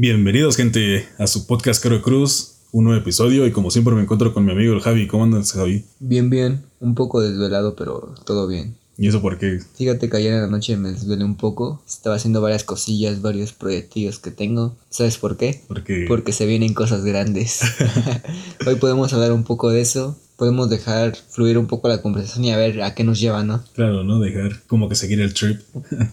Bienvenidos, gente, a su podcast Caro Cruz, un nuevo episodio. Y como siempre, me encuentro con mi amigo el Javi. ¿Cómo andas, Javi? Bien, bien. Un poco desvelado, pero todo bien. ¿Y eso por qué? Fíjate que ayer en la noche me desvelé un poco. Estaba haciendo varias cosillas, varios proyectos que tengo. ¿Sabes por qué? Porque, Porque se vienen cosas grandes. Hoy podemos hablar un poco de eso. Podemos dejar fluir un poco la conversación y a ver a qué nos lleva, ¿no? claro, ¿no? Dejar como que seguir el trip.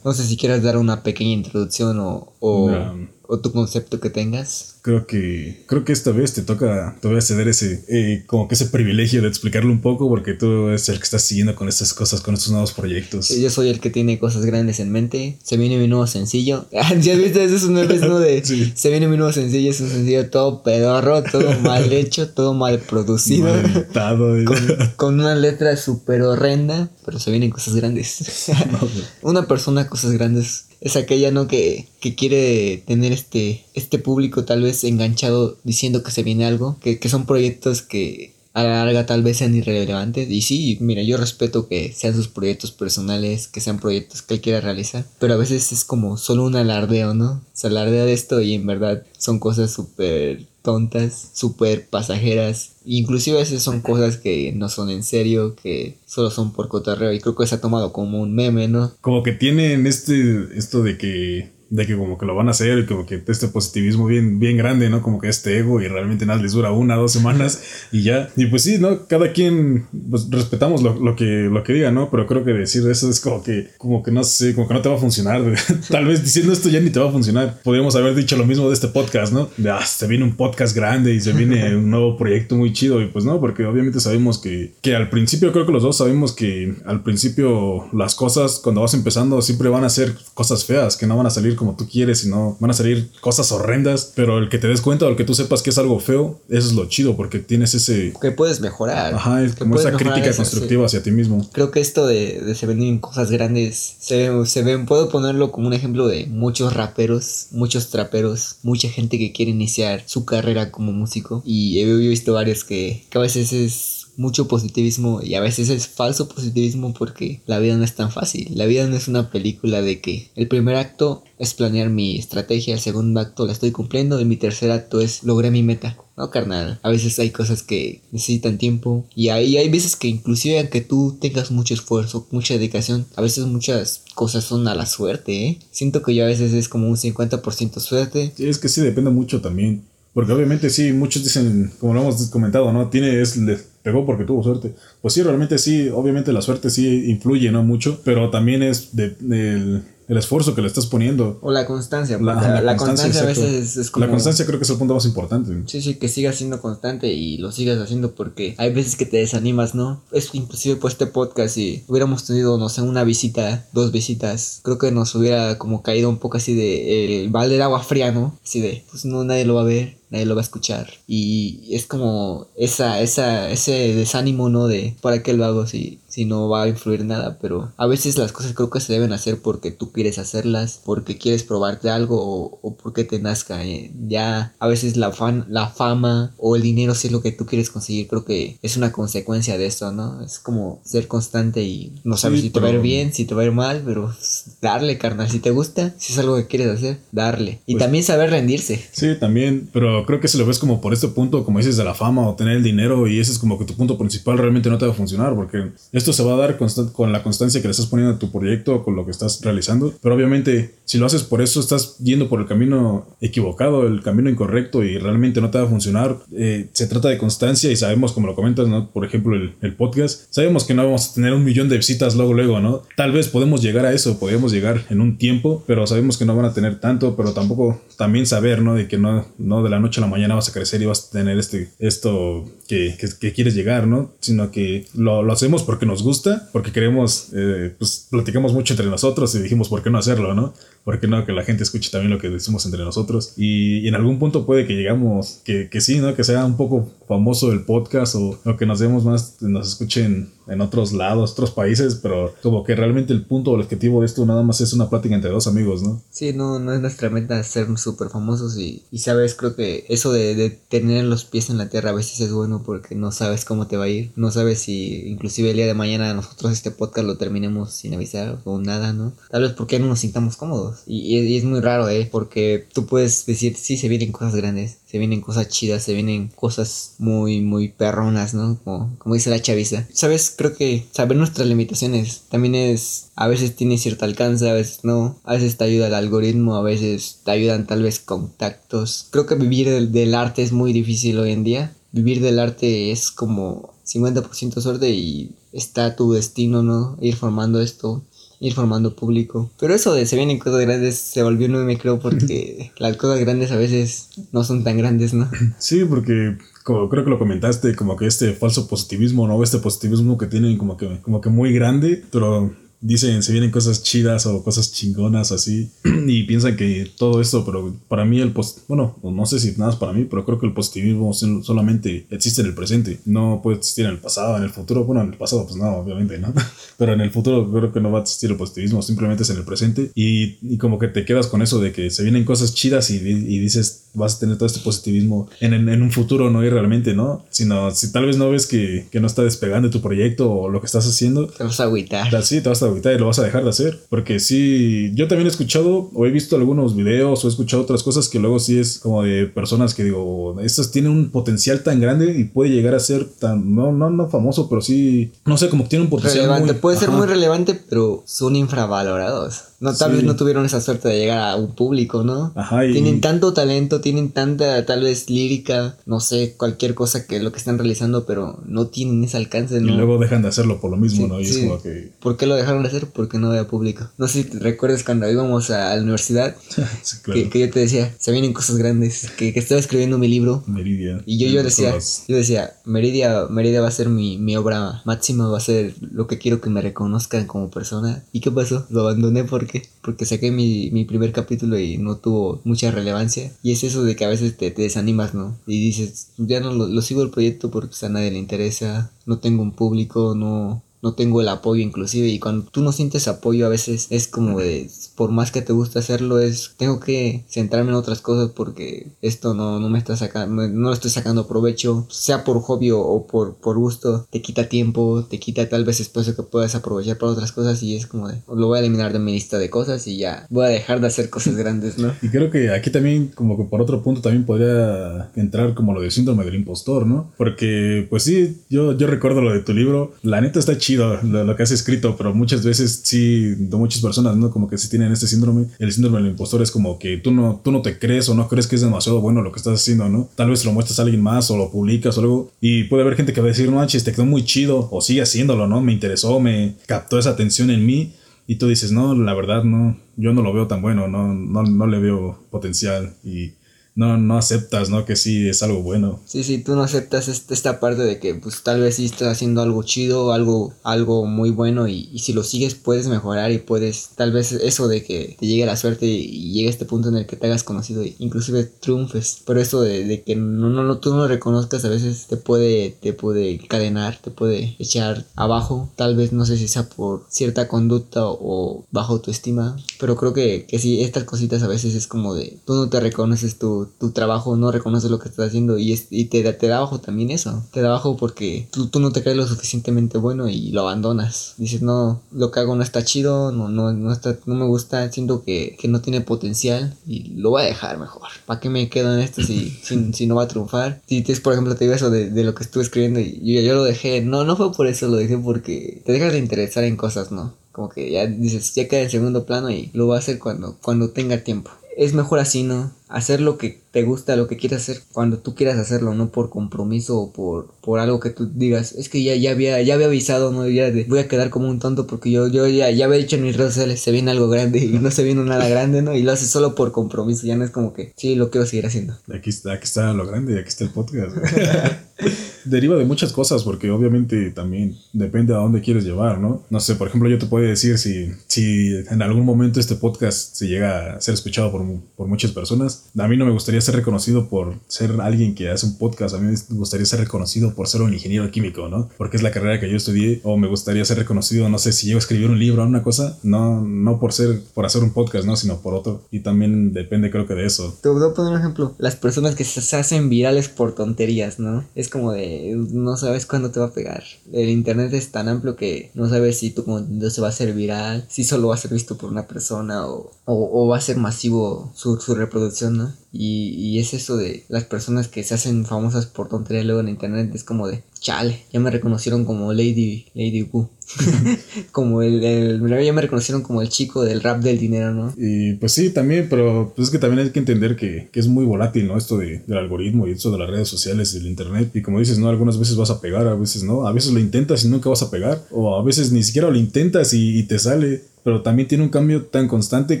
No sé si quieras dar una pequeña introducción o, o, No. O tu concepto que tengas. Creo que, creo que esta vez te toca, te voy a ceder ese, eh, como que ese privilegio de explicarlo un poco, porque tú eres el que estás siguiendo con estas cosas, con estos nuevos proyectos. Yo soy el que tiene cosas grandes en mente. Se viene mi nuevo sencillo. ¿Ya viste? Ese es un nuevo ¿no? De, Sí. Se viene mi nuevo sencillo. Es un sencillo todo pedorro, todo mal hecho, todo mal producido. Mal. Con, con una letra súper horrenda. Pero se vienen cosas grandes. No, una persona, cosas grandes. Es aquella, ¿no? Que, que quiere tener este, este público tal vez enganchado diciendo que se viene algo. Que, que son proyectos que a la larga tal vez sean irrelevantes. Y sí, mira, yo respeto que sean sus proyectos personales, que sean proyectos que él quiera realizar. Pero a veces es como solo un alardeo, ¿no? Se alardea de esto y en verdad son cosas súper tontas, súper pasajeras. Inclusive a veces son cosas que no son en serio, que solo son por cotorreo. Y creo que se ha tomado como un meme, ¿no? Como que tienen este, esto de que, de que como que lo van a hacer, y como que este positivismo bien, bien grande, ¿no? Como que este ego y realmente nada les dura una, dos semanas y ya. Y pues sí, ¿no? Cada quien, pues respetamos lo, lo que, lo que diga, ¿no? Pero creo que decir eso es como que, como que no sé, como que no te va a funcionar. Tal vez diciendo esto ya ni te va a funcionar. Podríamos haber dicho lo mismo de este podcast, ¿no? De, ah, se viene un podcast grande y se viene un nuevo proyecto muy chido. Y pues no, porque obviamente sabemos que, que al principio, creo que los dos sabemos que al principio las cosas, cuando vas empezando, siempre van a ser cosas feas, que no van a salir como tú quieres, sino van a salir cosas horrendas. Pero el que te des cuenta o el que tú sepas que es algo feo, eso es lo chido, porque tienes ese. Que puedes mejorar. Ajá, como esa crítica eso, sí. constructiva hacia ti mismo. Creo que esto de, de se venden cosas grandes se, se ven, puedo ponerlo como un ejemplo de muchos raperos, muchos traperos, mucha gente que quiere iniciar su carrera como músico. Y he, he visto varios que, que a veces es mucho positivismo y a veces es falso positivismo porque la vida no es tan fácil. La vida no es una película de que el primer acto es planear mi estrategia, el segundo acto la estoy cumpliendo y mi tercer acto es logré mi meta. No, carnal. A veces hay cosas que necesitan tiempo. Y hay, hay veces que inclusive aunque tú tengas mucho esfuerzo, mucha dedicación, a veces muchas cosas son a la suerte, ¿eh? Siento que yo a veces es como un 50% suerte. Es que sí depende mucho también. Porque obviamente sí, muchos dicen, como lo hemos comentado, ¿no? Tiene, es, le pegó porque tuvo suerte. Pues sí, realmente sí, obviamente la suerte sí influye, ¿no? Mucho, pero también es de, del- el esfuerzo que le estás poniendo. O la constancia. La, la, constancia, constancia, a veces es como... La constancia creo que es el punto más importante. Sí, sí, que sigas siendo constante y lo sigas haciendo porque hay veces que te desanimas, ¿no? Es inclusive por este podcast si hubiéramos tenido, no sé, una visita, dos visitas, creo que nos hubiera como caído un poco así de el balde de agua fría, ¿no? Así de, pues no, nadie lo va a ver, nadie lo va a escuchar. Y es como esa, esa, ese desánimo, ¿no? De, ¿para qué lo hago si, si no va a influir nada? Pero a veces las cosas creo que se deben hacer porque tú quieres hacerlas, porque quieres probarte algo o, o porque te nazca. eh. Ya a veces la, fan, la fama o el dinero si es lo que tú quieres conseguir, creo que es una consecuencia de esto, ¿no? Es como ser constante y no sabes Sí, si te va a ir bien, si te va a ir mal, pero darle, carnal. Si te gusta, si es algo que quieres hacer, darle. Y Pues- también saber rendirse. Sí, también, pero creo que si lo ves como por este punto, como dices, de la fama o tener el dinero y ese es como que tu punto principal, realmente no te va a funcionar porque esto se va a dar con la constancia que le estás poniendo a tu proyecto o con lo que estás realizando. Pero obviamente, si lo haces por eso, estás yendo por el camino equivocado, el camino incorrecto y realmente no te va a funcionar. Eh, se trata de constancia y sabemos, como lo comentas, ¿no? Por ejemplo, el, el podcast, sabemos que no vamos a tener un millón de visitas luego, luego, ¿no? Tal vez podemos llegar a eso, podemos llegar en un tiempo, pero sabemos que no van a tener tanto, pero tampoco también saber, ¿no? De que no, no de la noche a la mañana vas a crecer y vas a tener este, esto que, que, quieres llegar, ¿no? Sino que lo, lo hacemos porque nos gusta, porque queremos, eh, pues platicamos mucho entre nosotros y dijimos, ¿por qué no hacerlo, no? ¿Por qué no que la gente escuche también lo que decimos entre nosotros? Y, y en algún punto puede que llegamos, que, que sí, ¿no? Que sea un poco famoso el podcast o, o que nos demos más, nos escuchen en otros lados, otros países, pero como que realmente el punto o el objetivo de esto nada más es una plática entre dos amigos, ¿no? Sí, no, no es nuestra meta ser súper famosos y, y sabes, creo que eso de, de tener los pies en la tierra a veces es bueno porque no sabes cómo te va a ir, no sabes si inclusive el día de mañana nosotros este podcast lo terminemos sin avisar o nada, ¿no? Tal vez porque no nos sintamos cómodos. Y es muy raro, ¿eh? Porque tú puedes decir, sí, se vienen cosas grandes, se vienen cosas chidas, se vienen cosas muy, muy perronas, ¿no? Como, como dice la chaviza. Sabes, creo que saber nuestras limitaciones también es, a veces tiene cierto alcance, a veces no, a veces te ayuda el algoritmo, a veces te ayudan tal vez contactos. Creo que vivir del, del arte es muy difícil hoy en día. Vivir del arte es como 50% suerte y está tu destino, ¿no? Ir formando esto ir formando público. Pero eso de se vienen cosas grandes se volvió un me creo porque las cosas grandes a veces no son tan grandes, ¿no? Sí, porque como creo que lo comentaste, como que este falso positivismo, ¿no? Este positivismo que tienen como que, como que muy grande, pero dicen se vienen cosas chidas o cosas chingonas así y piensan que todo esto, pero para mí el post, bueno, no sé si nada es para mí, pero creo que el positivismo solamente existe en el presente, no puede existir en el pasado, en el futuro, bueno, en el pasado pues no, obviamente, ¿no? Pero en el futuro creo que no va a existir el positivismo, simplemente es en el presente y, y como que te quedas con eso de que se vienen cosas chidas y, y dices vas a tener todo este positivismo en, en, en un futuro, no y realmente, ¿no? Sino si tal vez no ves que, que no está despegando tu proyecto o lo que estás haciendo. Te vas a agüitar. Sí, te vas a agüitar y lo vas a dejar de hacer. Porque sí, yo también he escuchado o he visto algunos videos o he escuchado otras cosas que luego sí es como de personas que digo, estas tienen un potencial tan grande y puede llegar a ser tan, no, no, no famoso, pero sí, no sé, como que tiene un potencial. Relevante, muy, puede ser muy relevante, pero son infravalorados. No, tal sí. vez no tuvieron esa suerte de llegar a un público, ¿no? Ajá, y... Tienen tanto talento, tienen tanta, tal vez, lírica, no sé, cualquier cosa que lo que están realizando, pero no tienen ese alcance, ¿no? Y luego dejan de hacerlo por lo mismo, Sí, ¿no? Y sí. es como que... ¿Por qué lo dejaron de hacer? Porque no había público. No sé si te recuerdas cuando íbamos a la universidad, claro. que, que yo te decía, se vienen cosas grandes, que, que estaba escribiendo mi libro. Meridia. Y yo, yo decía, yo decía, Meridia, Meridia va a ser mi, mi obra máxima, va a ser lo que quiero que me reconozcan como persona. ¿Y qué pasó? Lo abandoné porque, porque saqué mi, mi primer capítulo y no tuvo mucha relevancia. Y es eso de que a veces te, te desanimas, ¿no? Y dices, ya no lo, lo sigo el proyecto porque pues, a nadie le interesa, no tengo un público, no, no tengo el apoyo inclusive y cuando tú no sientes apoyo a veces es como de por más que te gusta hacerlo es tengo que centrarme en otras cosas porque esto no, no me está sacando no lo estoy sacando provecho sea por hobby o, por, por gusto te quita tiempo te quita tal vez espacio que puedas aprovechar para otras cosas y es como de lo voy a eliminar de mi lista de cosas y ya voy a dejar de hacer cosas grandes no Y creo que aquí también, como que por otro punto, también podría entrar como lo de síndrome del impostor, ¿no? Porque, pues sí, yo, yo recuerdo lo de tu libro. La neta está chido lo, que has escrito, pero muchas veces sí, muchas personas, ¿no? Como que sí tienen este síndrome. El síndrome del impostor es como que tú no, tú no te crees o no crees que es demasiado bueno lo que estás haciendo, ¿no? Tal vez lo muestras a alguien más o lo publicas o algo. Y puede haber gente que va a decir, no manches, te quedó muy chido. O sigue haciéndolo, ¿no? Me interesó, me captó esa atención en mí. Y tú dices, no, la verdad no, yo no lo veo tan bueno, no, no, no le veo potencial y no, no aceptas, ¿no? Que sí es algo bueno. Sí, sí, tú no aceptas esta parte de que pues tal vez sí estás haciendo algo chido, algo, algo muy bueno y, y si lo sigues puedes mejorar y puedes, tal vez eso de que te llegue la suerte y, y llegue a este punto en el que te hagas conocido e inclusive triunfes, pero eso de, de que no, no, no, tú no lo reconozcas a veces te puede, te puede encadenar, te puede echar abajo, tal vez no sé si sea por cierta conducta o, bajo autoestima, pero creo que, que sí, estas cositas a veces es como de, tú no te reconoces tu, tu trabajo, no reconoces lo que estás haciendo y, es, y te, da- te da abajo también eso. Te da abajo porque tú, tú no te crees lo suficientemente bueno y lo abandonas. Dices, no, lo que hago no está chido, no, no, no, está, no me gusta, siento que, que no tiene potencial y lo voy a dejar mejor. ¿Para qué me quedo en esto si, si, si no va a triunfar? Si te, por ejemplo, te digo eso de, de lo que estuve escribiendo y yo, yo lo dejé. No, no fue por eso, lo dejé porque te dejas de interesar en cosas, ¿no? Como que ya dices, ya queda en segundo plano y lo voy a hacer cuando, cuando tenga tiempo. Es mejor así, ¿no? Hacer lo que te gusta, lo que quieras hacer cuando tú quieras hacerlo, no por compromiso o por, por algo que tú digas. Es que ya, ya, había, ya había avisado, ¿no? Ya de, voy a quedar como un tonto porque yo, yo ya, ya había dicho en mis redes sociales, se viene algo grande y no se viene nada grande, ¿no? Y lo haces solo por compromiso, ya no es como que, sí, lo quiero seguir haciendo. Aquí está, aquí está lo grande y aquí está el podcast. Deriva de muchas cosas porque obviamente también depende a dónde quieres llevar, ¿no? No sé, por ejemplo, yo te puedo decir si, si en algún momento este podcast se llega a ser escuchado por, por muchas personas, A mí no me gustaría ser reconocido por ser alguien que hace un podcast. A mí me gustaría ser reconocido por ser un ingeniero químico, ¿no? Porque es la carrera que yo estudié. O me gustaría ser reconocido, no sé, si llego a escribir un libro o una cosa. No, no por ser, por hacer un podcast, ¿no? Sino por otro. Y también depende, creo que de eso. Te voy a poner un ejemplo. Las personas que se hacen virales por tonterías, ¿no? Es como de, no sabes cuándo te va a pegar. El internet es tan amplio que no sabes si tu contenido se va a hacer viral, si solo va a ser visto por una persona o, o, va a ser masivo su, su reproducción, Y, es eso de las personas que se hacen famosas por tonterías luego en internet. Es como de, chale, ya me reconocieron como Lady, Lady Wu. como el, el, ya me reconocieron como el chico del rap del dinero, ¿no? Y pues sí, también, pero pues es que también hay que entender que, que es muy volátil, ¿no? Esto de, del algoritmo y eso de las redes sociales y el internet. Y como dices, ¿no? Algunas veces vas a pegar, a veces no. A veces lo intentas y nunca vas a pegar. O a veces ni siquiera lo intentas y te sale. Pero también tiene un cambio tan constante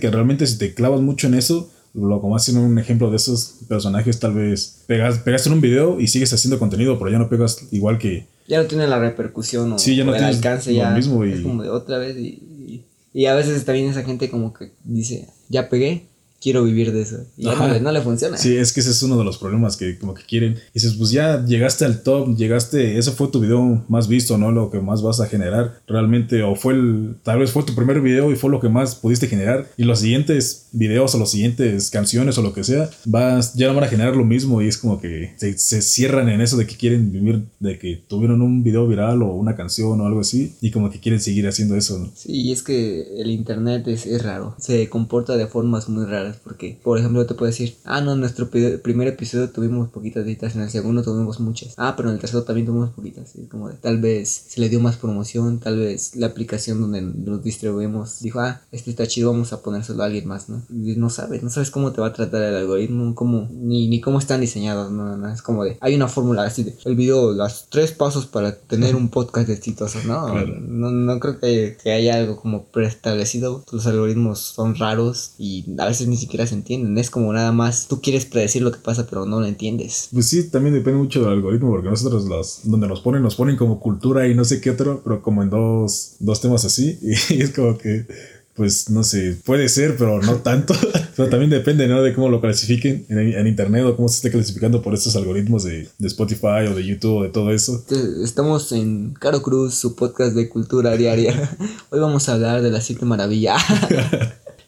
que realmente si te clavas mucho en eso, lo como haciendo un ejemplo de esos personajes, tal vez pegas, pegaste en un video y sigues haciendo contenido, pero ya no pegas igual que... Ya no tiene la repercusión o, sí, ya no el alcance, ya mismo y... es como de otra vez y, y, a veces también esa gente como que dice, ya pegué, quiero vivir de eso. Y no le, no le, funciona. Sí, es que ese es uno de los problemas que como que quieren. Y dices, pues ya llegaste al top, llegaste, ese fue tu video más visto, ¿no? Lo que más vas a generar realmente, o fue el, tal vez fue tu primer video y fue lo que más pudiste generar. Y los siguientes videos o los siguientes canciones o lo que sea, vas, ya no van a generar lo mismo y es como que se, se cierran en eso de que quieren vivir, de que tuvieron un video viral o una canción o algo así y como que quieren seguir haciendo eso. ¿no? Sí, es que el internet es, es raro, se comporta de formas muy raras porque, por ejemplo, te puedo decir, ah, no, en nuestro primer episodio tuvimos poquitas visitas, en el segundo tuvimos muchas, ah, pero en el tercero también tuvimos poquitas, es como de, tal vez se le dio más promoción, tal vez la aplicación donde nos distribuimos dijo, ah, este está chido, vamos a ponérselo a alguien más, ¿no? Y no sabes, no sabes cómo te va a tratar el algoritmo, cómo, ni, ni cómo están diseñados, no, no, es como de, hay una fórmula así de, el video, los tres pasos para tener un podcast exitoso, ¿no? No, no creo que, que haya algo como preestablecido, los algoritmos son raros y a veces ni siquiera se entienden. Es como nada más, tú quieres predecir lo que pasa, pero no lo entiendes. Pues sí, también depende mucho del algoritmo, porque nosotros los, donde nos ponen, nos ponen como cultura y no sé qué otro, pero como en dos, dos temas así. Y es como que pues no sé, puede ser, pero no tanto. pero también depende, ¿no? De cómo lo clasifiquen en, internet o cómo se esté clasificando por estos algoritmos de, de, Spotify o de YouTube o de todo eso. Estamos en Caro Cruz, su podcast de cultura diaria. Hoy vamos a hablar de la siete maravilla.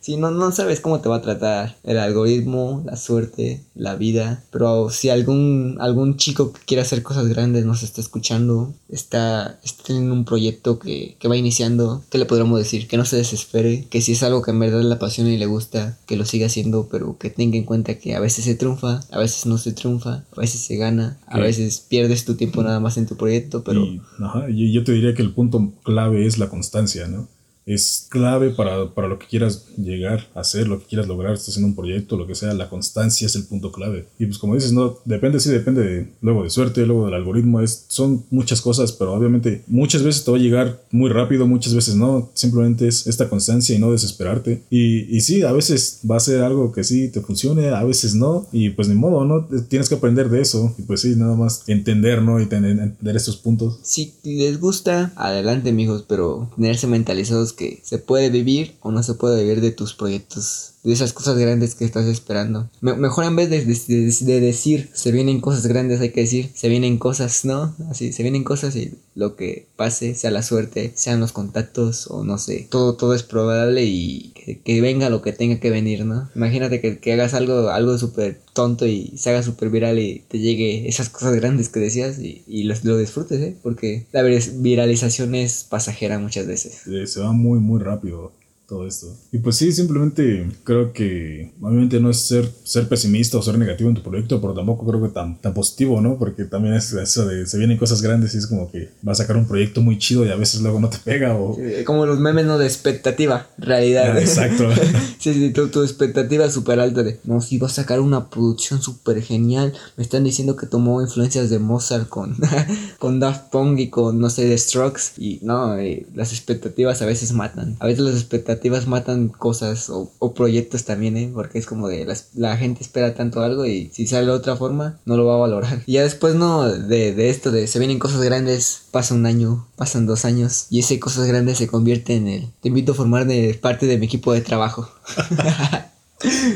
Si no, no sabes cómo te va a tratar el algoritmo, la suerte, la vida. Pero si algún, algún chico que quiere hacer cosas grandes nos está escuchando, está, está en un proyecto que, que va iniciando, ¿qué le podríamos decir? Que no se desespere, que si es algo que en verdad le apasiona y le gusta, que lo siga haciendo, pero que tenga en cuenta que a veces se triunfa, a veces no se triunfa, a veces se gana, a veces pierdes tu tiempo nada más en tu proyecto, pero... ajá, yo te diría que el punto clave es la constancia, ¿no? Es clave para, para, lo que quieras llegar a hacer, lo que quieras lograr, estás en un proyecto, lo que sea, la constancia es el punto clave. Y pues como dices, no, depende, sí, depende de, luego de suerte, luego del algoritmo, es, son muchas cosas, pero obviamente muchas veces te va a llegar muy rápido, muchas veces no, simplemente es esta constancia y no desesperarte. Y, y sí, a veces va a ser algo que sí te funcione, a veces no, y pues ni modo, ¿no? Tienes que aprender de eso, y pues sí, nada más entender, ¿no? Y tener, entender estos puntos. Si les gusta, adelante, amigos, pero tenerse mentalizados que se puede vivir o no se puede vivir de tus proyectos, de esas cosas grandes que estás esperando. mejor en vez de, de, decir se vienen cosas grandes, hay que decir se vienen cosas, ¿no? Así, se vienen cosas y lo que pase, sea la suerte, sean los contactos o no sé, todo, todo es probable y que, venga lo que tenga que venir, ¿no? Imagínate que, que hagas algo, algo súper tonto y se haga súper viral y te llegue esas cosas grandes que decías y, y lo, lo disfrutes, ¿eh? Porque la viralización es pasajera muchas veces. Se va muy, muy rápido todo esto. Y pues sí, simplemente creo que obviamente no es ser, ser pesimista o ser negativo en tu proyecto, pero tampoco creo que tan, tan positivo, ¿no? Porque también es eso de se vienen cosas grandes y es como que vas a sacar un proyecto muy chido y a veces luego no te pega o... como los memes, ¿no? De expectativa, realidad. Ah, exacto. sí, sí, tu, tu expectativa súper alta de, no, si vas a sacar una producción súper genial, me están diciendo que tomó influencias de Mozart con, con Daft Punk y con, no sé, The Strokes y no, eh, las expectativas a veces matan. A veces las expectativas matan cosas o, proyectos también, ¿eh? Porque es como de la gente espera tanto algo y si sale de otra forma no lo va a valorar. Y ya después, ¿no? De, de esto, de se vienen cosas grandes, pasa un año, pasan dos años y ese cosas grandes se convierte en el... Te invito a formar de parte de mi equipo de trabajo.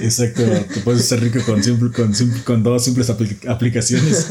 Exacto, te puedes ser rico con, simple, con, con dos simples aplicaciones.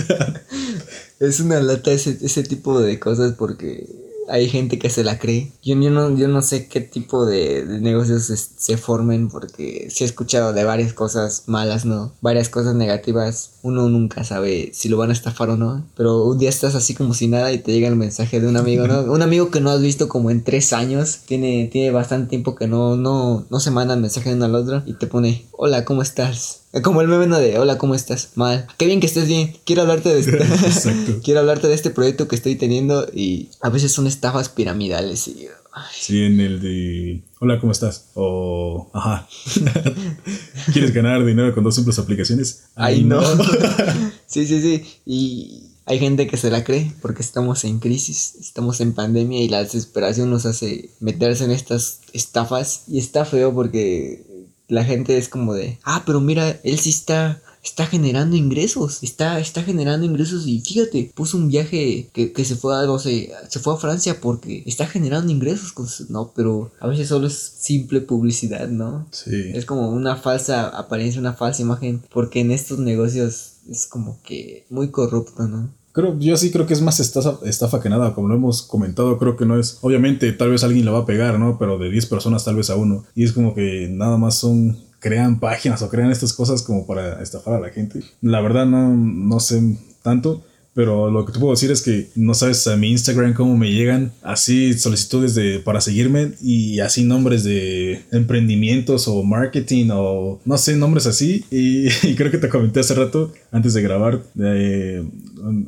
es una lata ese, ese tipo de cosas porque hay gente que se la cree. Yo, yo, no, yo no sé qué tipo de, negocios se, formen porque sí he escuchado de varias cosas malas, ¿no? Varias cosas negativas. Uno nunca sabe si lo van a estafar o no. Pero un día estás así como si nada y te llega el mensaje de un amigo, ¿no? un amigo que no has visto como en tres años. Tiene, tiene bastante tiempo que no, no, no se mandan mensaje de uno al otro y te pone, hola, ¿cómo estás? Como el meme de hola, ¿cómo estás? Mal. Qué bien que estés bien. Quiero hablarte de este. Quiero hablarte de este proyecto que estoy teniendo y a veces son estafas piramidales y. Sí, en el de hola, ¿cómo estás? O ajá. ¿Quieres ganar dinero con dos simples aplicaciones? Ay, no. sí, sí, sí. Y hay gente que se la cree porque estamos en crisis, estamos en pandemia y la desesperación nos hace meterse en estas estafas. Y está feo porque la gente es como de, ah, pero mira, él sí está, está generando ingresos, está, está generando ingresos y fíjate, puso un viaje que, que se fue a, no sé, se fue a Francia porque está generando ingresos, con no, pero a veces solo es simple publicidad, ¿no? Sí. Es como una falsa apariencia, una falsa imagen, porque en estos negocios es como que muy corrupto, ¿no? Creo, yo sí creo que es más estafa, estafa, que nada, como lo hemos comentado, creo que no es, obviamente tal vez alguien la va a pegar, ¿no? Pero de 10 personas tal vez a uno. Y es como que nada más son, crean páginas o crean estas cosas como para estafar a la gente. La verdad no, no sé tanto, pero lo que te puedo decir es que no sabes a mi Instagram cómo me llegan así solicitudes de para seguirme y así nombres de emprendimientos o marketing o no sé, nombres así. Y, creo que te comenté hace rato, antes de grabar, de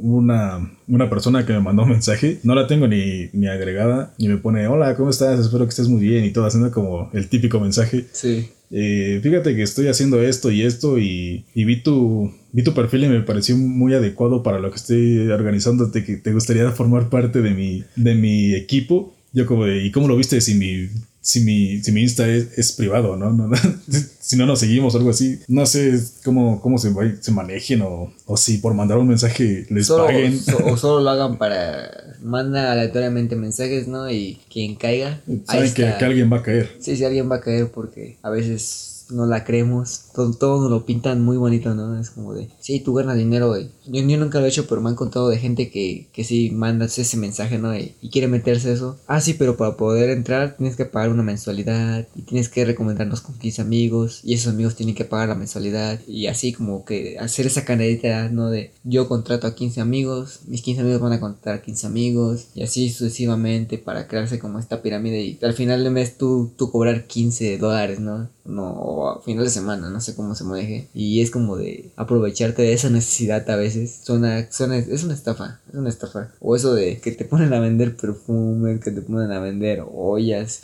una, una persona que me mandó un mensaje. No la tengo ni, ni agregada y me pone, hola, ¿cómo estás? Espero que estés muy bien y todo, haciendo como el típico mensaje. Sí. Eh, fíjate que estoy haciendo esto y esto y, vi, tu, vi tu perfil y me pareció muy adecuado para lo que estoy organizando, que te gustaría formar parte de mi, de mi equipo. Yo como ¿y cómo lo viste si mi, si mi, si mi Insta es, privado, ¿no? no, si no nos seguimos o algo así. No sé cómo, cómo se, se manejen o, o si por mandar un mensaje les paguen. o solo lo hagan para... Manda aleatoriamente mensajes, ¿no? Y quien caiga... Saben que, que alguien va a caer. Sí, sí, alguien va a caer porque a veces no la creemos. Todo, todo, nos lo pintan muy bonito, ¿no? Es como de, sí, tú ganas dinero, güey. Yo, nunca lo he hecho, pero me han contado de gente que, que sí mandas ese mensaje, ¿no? Y, quiere meterse eso. Ah, sí, pero para poder entrar tienes que pagar una mensualidad y tienes que recomendarnos con 15 amigos y esos amigos tienen que pagar la mensualidad y así como que hacer esa canadita, ¿no? De yo contrato a 15 amigos, mis 15 amigos van a contratar a 15 amigos y así sucesivamente para crearse como esta pirámide y al final del mes tú, tú cobrar 15 dólares, ¿no? No, a final de semana, no sé cómo se maneje. Y es como de aprovecharte de esa necesidad a veces. Suena, es una estafa, es una estafa. O eso de que te ponen a vender perfume, que te ponen a vender ollas.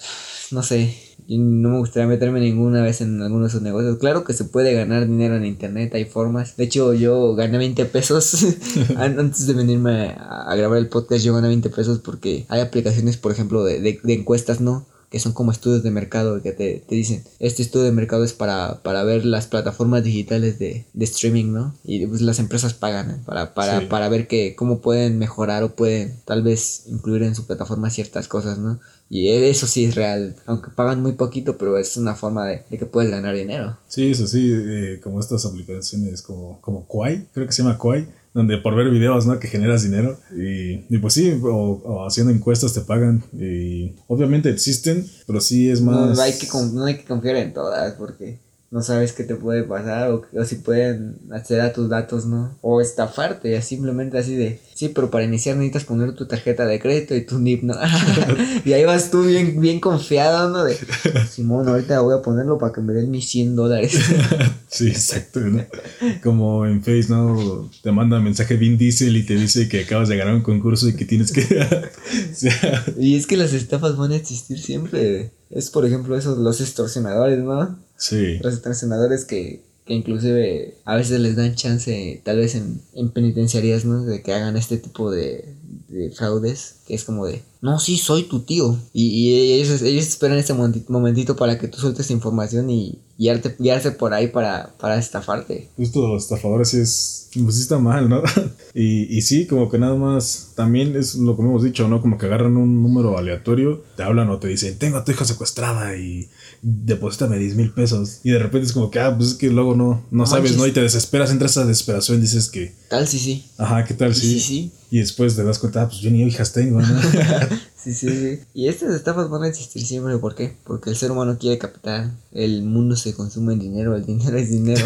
No sé, no me gustaría meterme ninguna vez en alguno de esos negocios. Claro que se puede ganar dinero en internet, hay formas. De hecho, yo gané 20 pesos antes de venirme a, grabar el podcast. Yo gané 20 pesos porque hay aplicaciones, por ejemplo, de, de encuestas, ¿no? Que son como estudios de mercado que te, te dicen, este estudio de mercado es para, para ver las plataformas digitales de, de streaming, ¿no? Y pues las empresas pagan ¿eh? para, para, para ver que, cómo pueden mejorar o pueden tal vez incluir en su plataforma ciertas cosas, ¿no? Y eso sí es real, aunque pagan muy poquito, pero es una forma de, de que puedes ganar dinero. Sí, eso sí, eh, como estas aplicaciones como, como Kwai, creo que se llama Kwai, donde por ver videos, ¿no? Que generas dinero. Y, y pues sí, o, haciendo encuestas te pagan. Y obviamente existen, pero sí es más... No, hay, que, no hay que confiar en todas porque no sabes qué te puede pasar o, o, si pueden acceder a tus datos, ¿no? O estafarte, simplemente así de, sí, pero para iniciar necesitas poner tu tarjeta de crédito y tu NIP, ¿no? y ahí vas tú bien, bien confiado, ¿no? De, Simón, ahorita voy a ponerlo para que me den mis 100 dólares. sí, exacto, ¿no? Como en Face, ¿no? Te manda mensaje Vin Diesel y te dice que acabas de ganar un concurso y que tienes que... y es que las estafas van a existir siempre. Es, por ejemplo, esos, los extorsionadores, ¿no? Sí. Los entrenadores que, que inclusive a veces les dan chance, tal vez en, en penitenciarías, ¿no? De que hagan este tipo de, de fraudes, que es como de, no, sí, soy tu tío. Y, y ellos, ellos esperan ese momentito para que tú sueltes información y guiarte, guiarse por ahí para, para estafarte. Justo los estafadores sí es, pues sí está mal, ¿no? y, y sí, como que nada más, también es lo que hemos dicho, ¿no? Como que agarran un número aleatorio, te hablan o te dicen, tengo a tu hija secuestrada y deposítame 10 mil pesos. Y de repente es como que, ah, pues es que luego no, no, sabes, ¿no? Y te desesperas, entras esa desesperación y dices que... Tal, sí, sí. Ajá, ¿qué tal? Sí, sí, sí. Y después te das cuenta, ah, pues yo ni hijas tengo, ¿no? sí, sí, sí. Y estas estafas van a existir siempre, ¿por qué? Porque el ser humano quiere capital, el mundo se consume en dinero, el dinero es dinero.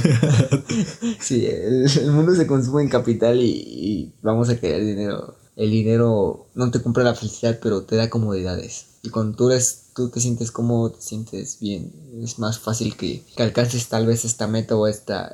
sí, el, mundo se consume en capital y, y vamos a querer dinero. El dinero no te compra la felicidad, pero te da comodidades. Y cuando tú eres, tú te sientes cómodo, te sientes bien, es más fácil que, que alcances tal vez esta meta o esta,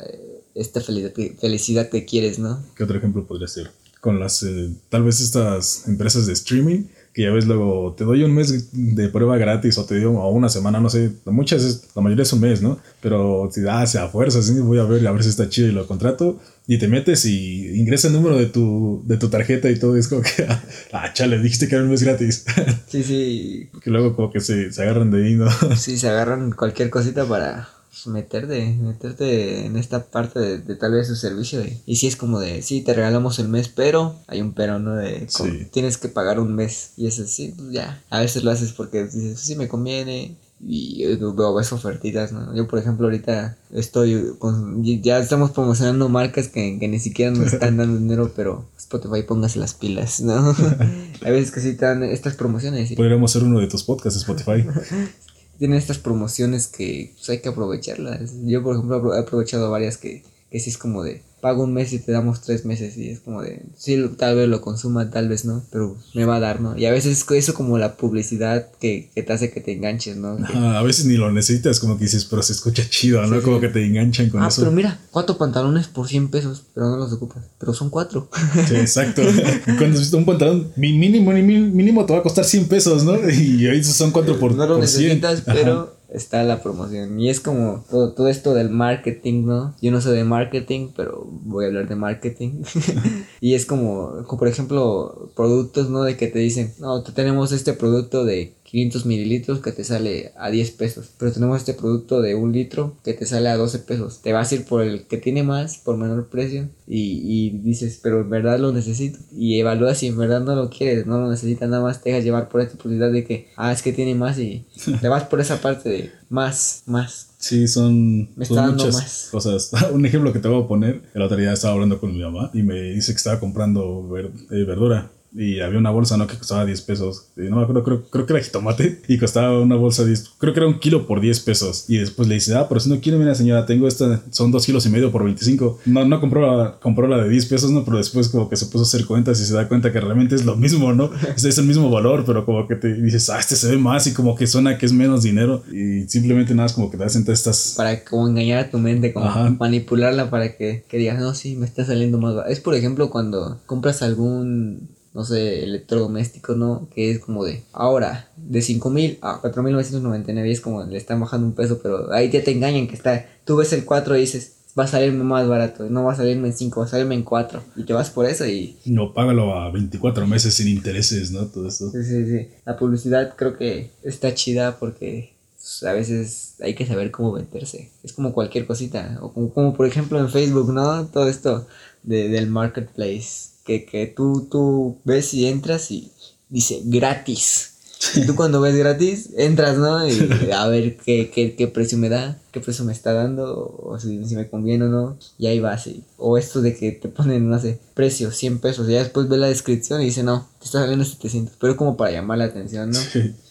esta felicidad, felicidad que quieres, ¿no? ¿Qué otro ejemplo podría ser? Con las, eh, tal vez estas empresas de streaming, que ya ves luego, te doy un mes de prueba gratis o te doy o una semana, no sé, muchas veces, la mayoría es un mes, ¿no? Pero si da, a fuerza, ¿sí? voy a ver, a ver si está chido y lo contrato, y te metes y ingresa el número de tu, de tu tarjeta y todo, y es como que, ah, chale, dijiste que era un mes gratis. Sí, sí. que luego como que se, se agarran de ahí, ¿no? Sí, se agarran cualquier cosita para meterte, meterte en esta parte de, tal vez su servicio. y si es como de, sí, te regalamos el mes, pero hay un pero, ¿no? De, tienes que pagar un mes. Y eso sí, pues ya, a veces lo haces porque dices, sí, me conviene. Y veo ves ofertitas, ¿no? Yo, por ejemplo, ahorita estoy con, ya estamos promocionando marcas que, que ni siquiera nos están dando dinero, pero Spotify póngase las pilas, ¿no? Hay veces que sí te dan estas promociones. Podríamos ser uno de tus podcasts, Spotify. tienen estas promociones que pues, hay que aprovecharlas. Yo, por ejemplo, he aprovechado varias que, que sí es como de, pago un mes y te damos tres meses y es como de, sí, tal vez lo consuma, tal vez no, pero me va a dar, ¿no? Y a veces eso como la publicidad que, que te hace que te enganches, ¿no? a veces ni lo necesitas, como que dices, pero se escucha chido, ¿no? como que te enganchan con ah, eso. pero mira, cuatro pantalones por 100 pesos, pero no los ocupas, pero son cuatro. Sí, exacto. Cuando visto un pantalón, mínimo, mínimo te va a costar 100 pesos, ¿no? Y ahí son cuatro por No lo necesitas, pero está la promoción. Y es como todo, todo esto del marketing, ¿no? Yo no sé de marketing, pero voy a hablar de marketing. y es como, como, por ejemplo, productos, ¿no? De que te dicen, no, tenemos este producto de 500 mililitros que te sale a 10 pesos. Pero tenemos este producto de un litro que te sale a 12 pesos. Te vas a ir por el que tiene más, por menor precio. Y, y dices, pero en verdad lo necesito. Y evalúas si en verdad no lo quieres, no lo necesitas, nada más te dejas llevar por esta publicidad de que, ah, es que tiene más y te vas por esa parte de más, más. Sí, son, muchas cosas. Un ejemplo que te voy a poner, el otro día estaba hablando con mi mamá y me dice que estaba comprando eh, verdura y había una bolsa, ¿no? Que costaba 10 pesos. Y no me acuerdo, creo, creo que era jitomate. Y costaba una bolsa 10, creo que era un kilo por 10 pesos. Y después le dice, ah, pero si no quiere, mira señora, tengo esta, son 2 kilos y medio por 25. No, no compró la, compró la de 10 pesos, ¿no? Pero después como que se puso a hacer cuentas y se da cuenta que realmente es lo mismo, ¿no? Es, es el mismo valor, pero como que te dices, ah, este se ve más y como que suena que es menos dinero. Y simplemente nada, es como que te hacen todas estas... Para como engañar a tu mente, como manipularla para que, que digas, no, sí, me está saliendo más. Es por ejemplo cuando compras algún no sé, electrodoméstico, ¿no? Que es como de, ahora, de 5.000 a 4.999 es como le están bajando un peso, pero ahí ya te engañan que está, tú ves el 4 y dices, va a salirme más barato, no va a salirme en 5, va a salirme en 4, y te vas por eso y... No, págalo a 24 meses sin intereses, ¿no? Todo eso. Sí, sí, sí. La publicidad creo que está chida porque pues, a veces hay que saber cómo venderse. Es como cualquier cosita, o como, como por ejemplo en Facebook, ¿no? Todo esto de, del marketplace que, que tú, tú ves y entras y dice gratis. Y tú cuando ves gratis, entras, ¿no? Y a ver qué, qué, qué precio me da, qué precio me está dando, o si, si, me conviene o no. Y ahí vas. o esto de que te ponen, no sé, precio, 100 pesos. Y ya después ves la descripción y dice, no, te está saliendo 700. Pero como para llamar la atención, ¿no?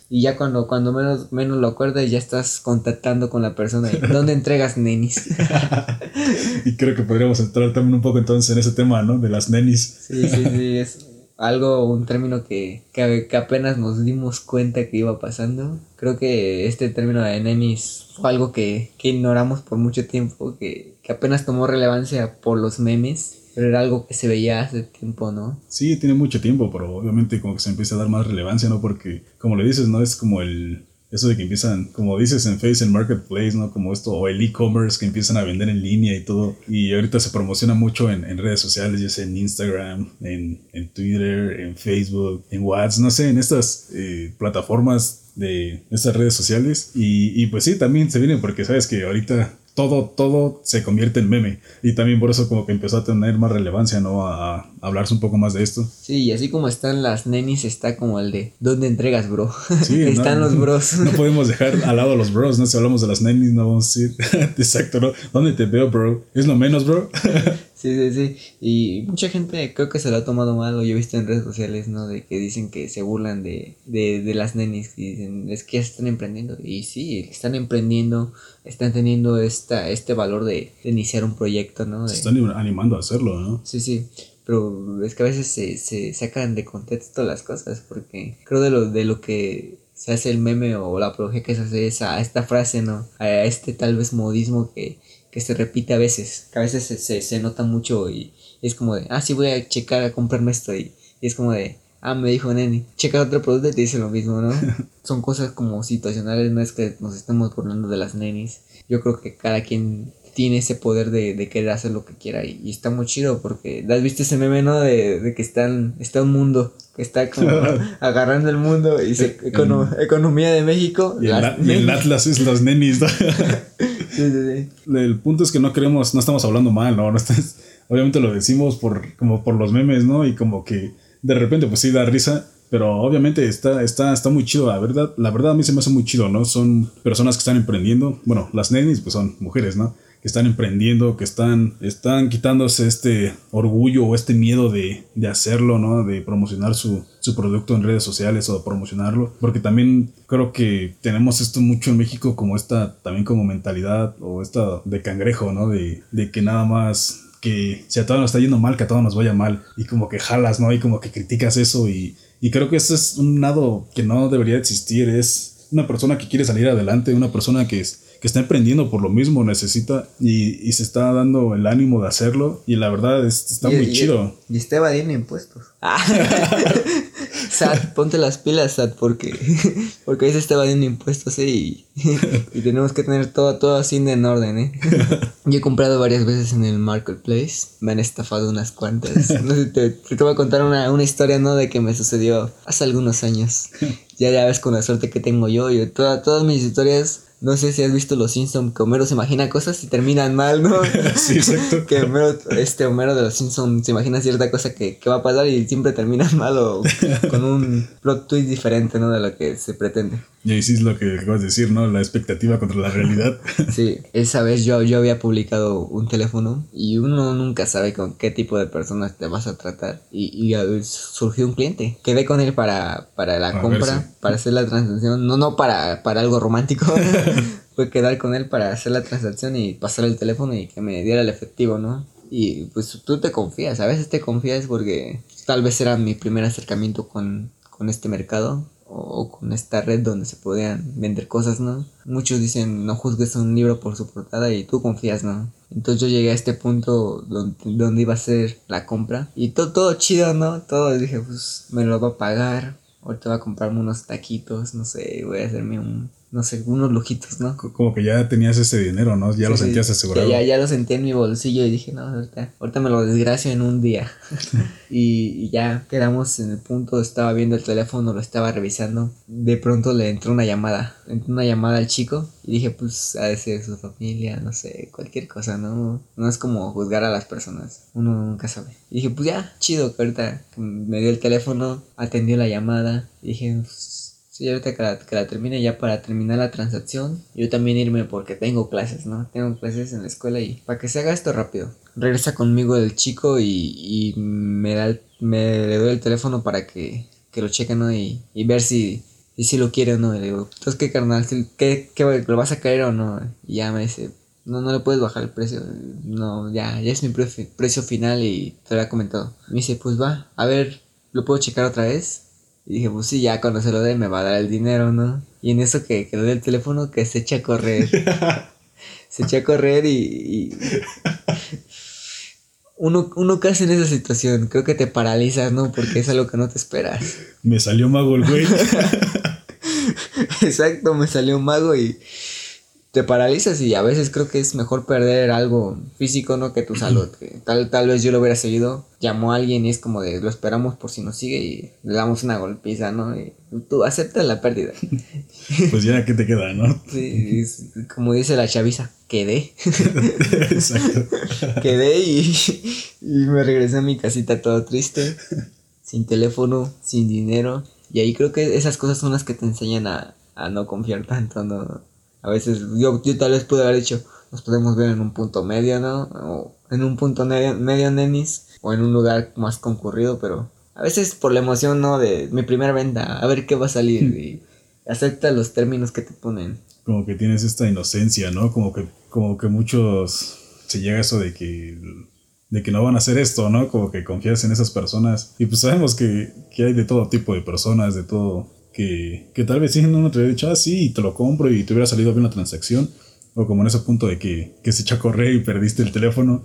Y ya cuando, cuando menos, menos lo acuerdas, ya estás contactando con la persona. ¿Dónde entregas nenis? y creo que podríamos entrar también un poco entonces en ese tema, ¿no? De las nenis. Sí, sí, sí. Es algo, un término que, que, apenas nos dimos cuenta que iba pasando. Creo que este término de nenis fue algo que, que ignoramos por mucho tiempo, que, que apenas tomó relevancia por los memes pero era algo que se veía hace tiempo, ¿no? Sí, tiene mucho tiempo, pero obviamente como que se empieza a dar más relevancia, ¿no? Porque, como le dices, ¿no? Es como el, eso de que empiezan, como dices en Face, en Marketplace, ¿no? Como esto, o el e-commerce que empiezan a vender en línea y todo. Y ahorita se promociona mucho en, en redes sociales, ya sea en Instagram, en, en, Twitter, en Facebook, en WhatsApp, no sé, en estas eh, plataformas de estas redes sociales. Y, y pues sí, también se viene porque sabes que ahorita todo, todo se convierte en meme. Y también por eso como que empezó a tener más relevancia, ¿no? A, hablarse un poco más de esto. Sí, y así como están las nenis, está como el de ¿dónde entregas, bro? Sí, están los bros. No podemos dejar al lado a los bros, ¿no? Si hablamos de las nenis, no vamos a decir, exacto, ¿no? ¿Dónde te veo, bro? ¿Es lo menos, bro? Sí, sí, sí. Y mucha gente creo que se lo ha tomado mal, o yo he visto en redes sociales, ¿no? De que dicen que se burlan de, de, de las nenis y dicen, es que ya están emprendiendo. Y sí, están emprendiendo, están teniendo esta, este valor de, iniciar un proyecto, ¿no? se están animando a hacerlo, ¿no? Sí, sí. Pero es que a veces se, se sacan de contexto las cosas, porque creo de lo, de lo que se hace el meme o la apología que se hace es a esta frase, ¿no? A este tal vez modismo que que se repite a veces, que a veces se, se, nota mucho y, es como de, ah, sí voy a checar a comprarme esto y, es como de, ah, me dijo Neni, checa otro producto y te dice lo mismo, ¿no? Son cosas como situacionales, no es que nos estemos burlando de las nenis. Yo creo que cada quien tiene ese poder de, de querer hacer lo que quiera y, está muy chido porque has visto ese meme no de, de, que están está un mundo que está como agarrando el mundo y se, economía de México y, el, Atlas es los nenis El punto es que no queremos, no estamos hablando mal, ¿no? no obviamente lo decimos por, como por los memes, ¿no? Y como que de repente pues sí da risa, pero obviamente está, está, está muy chido, la verdad, la verdad a mí se me hace muy chido, ¿no? Son personas que están emprendiendo, bueno, las nenis pues son mujeres, ¿no? Que están emprendiendo, que están, están quitándose este orgullo o este miedo de, de hacerlo, ¿no? De promocionar su, su, producto en redes sociales o promocionarlo. Porque también creo que tenemos esto mucho en México como esta, también como mentalidad o esta de cangrejo, ¿no? De, de que nada más que si a todos nos está yendo mal, que a todos nos vaya mal. Y como que jalas, ¿no? Y como que criticas eso y, y creo que eso es un lado que no debería existir. Es una persona que quiere salir adelante, una persona que es que está emprendiendo por lo mismo, necesita y, se está dando el ánimo de hacerlo y la verdad está muy chido. Y está evadiendo impuestos. Ah. Sat, ponte las pilas, Sat, porque, porque ahí se está evadiendo impuestos ¿eh? y, y, tenemos que tener todo, todo así en orden. ¿eh? Yo he comprado varias veces en el marketplace, me han estafado unas cuantas. No sé, te, te voy a contar una, una historia ¿no? de que me sucedió hace algunos años. Ya, ya ves con la suerte que tengo yo. y toda, todas mis historias no sé si has visto Los Simpsons que Homero se imagina cosas y terminan mal, ¿no? sí, exacto. que Homero, este Homero de Los Simpsons se imagina cierta cosa que, que va a pasar y siempre termina mal o con un plot twist diferente, ¿no? De lo que se pretende. Y ahí sí es lo que acabas de decir, ¿no? La expectativa contra la realidad. sí, esa vez yo, yo había publicado un teléfono y uno nunca sabe con qué tipo de personas te vas a tratar. Y, y surgió un cliente. Quedé con él para, para la compra, para hacer la transacción. No, no para, para algo romántico. Fue quedar con él para hacer la transacción y pasar el teléfono y que me diera el efectivo, ¿no? Y pues tú te confías, a veces te confías porque tal vez era mi primer acercamiento con, con este mercado o con esta red donde se podían vender cosas, ¿no? Muchos dicen no juzgues un libro por su portada y tú confías, ¿no? Entonces yo llegué a este punto donde, donde iba a ser la compra y todo, todo chido, ¿no? Todo dije, pues me lo va a pagar, ahorita voy a comprarme unos taquitos, no sé, voy a hacerme un, no sé, unos lujitos, ¿no? Como que ya tenías ese dinero, ¿no? Ya lo sentías asegurado. Ya, ya, lo sentí en mi bolsillo y dije, no, ahorita, ahorita me lo desgracio en un día. y, ya quedamos en el punto, estaba viendo el teléfono, lo estaba revisando. De pronto le entró una llamada, entró una llamada al chico y dije, pues a veces su familia, no sé, cualquier cosa, ¿no? No es como juzgar a las personas, uno nunca sabe. Y dije, pues ya, chido, que ahorita me dio el teléfono, atendió la llamada y dije, pues, Sí, ahorita que la, que la, termine ya para terminar la transacción. Yo también irme porque tengo clases, ¿no? Tengo clases en la escuela y para que se haga esto rápido. Regresa conmigo el chico y, y me da me le doy el teléfono para que, que lo cheque, ¿no? Y, y ver si, si lo quiere o no. Y le digo, entonces qué carnal, ¿qué, qué, lo vas a caer o no? Y ya me dice, no, no le puedes bajar el precio. No, ya, ya es mi precio final y te lo había comentado. Me dice, pues va, a ver, ¿lo puedo checar otra vez? Y dije, pues sí, ya cuando se lo dé me va a dar el dinero, ¿no? Y en eso que, que le el teléfono, que se echa a correr. se echa a correr y... Uno, uno casi en esa situación, creo que te paralizas, ¿no? Porque es algo que no te esperas. Me salió mago el güey. Exacto, me salió mago y te paralizas y a veces creo que es mejor perder algo físico, ¿no? Que tu salud. Que tal, tal vez yo lo hubiera seguido, llamó a alguien y es como de, lo esperamos por si nos sigue y le damos una golpiza, ¿no? Y tú aceptas la pérdida. Pues ya, ¿qué te queda, no? Sí, como dice la chaviza, quedé. Exacto. quedé y, y me regresé a mi casita todo triste, sin teléfono, sin dinero. Y ahí creo que esas cosas son las que te enseñan a, a no confiar tanto, ¿no? A veces yo, yo tal vez pude haber dicho, nos podemos ver en un punto medio, ¿no? O en un punto medio, nenis, o en un lugar más concurrido, pero a veces por la emoción, ¿no? De mi primera venta, a ver qué va a salir y acepta los términos que te ponen. Como que tienes esta inocencia, ¿no? Como que, como que muchos se llega a eso de que de que no van a hacer esto, ¿no? Como que confías en esas personas. Y pues sabemos que, que hay de todo tipo de personas, de todo, que, que tal vez sí no te hubiera dicho, ah, sí, te lo compro y te hubiera salido bien la transacción. O como en ese punto de que, que se echó a correr y perdiste el teléfono.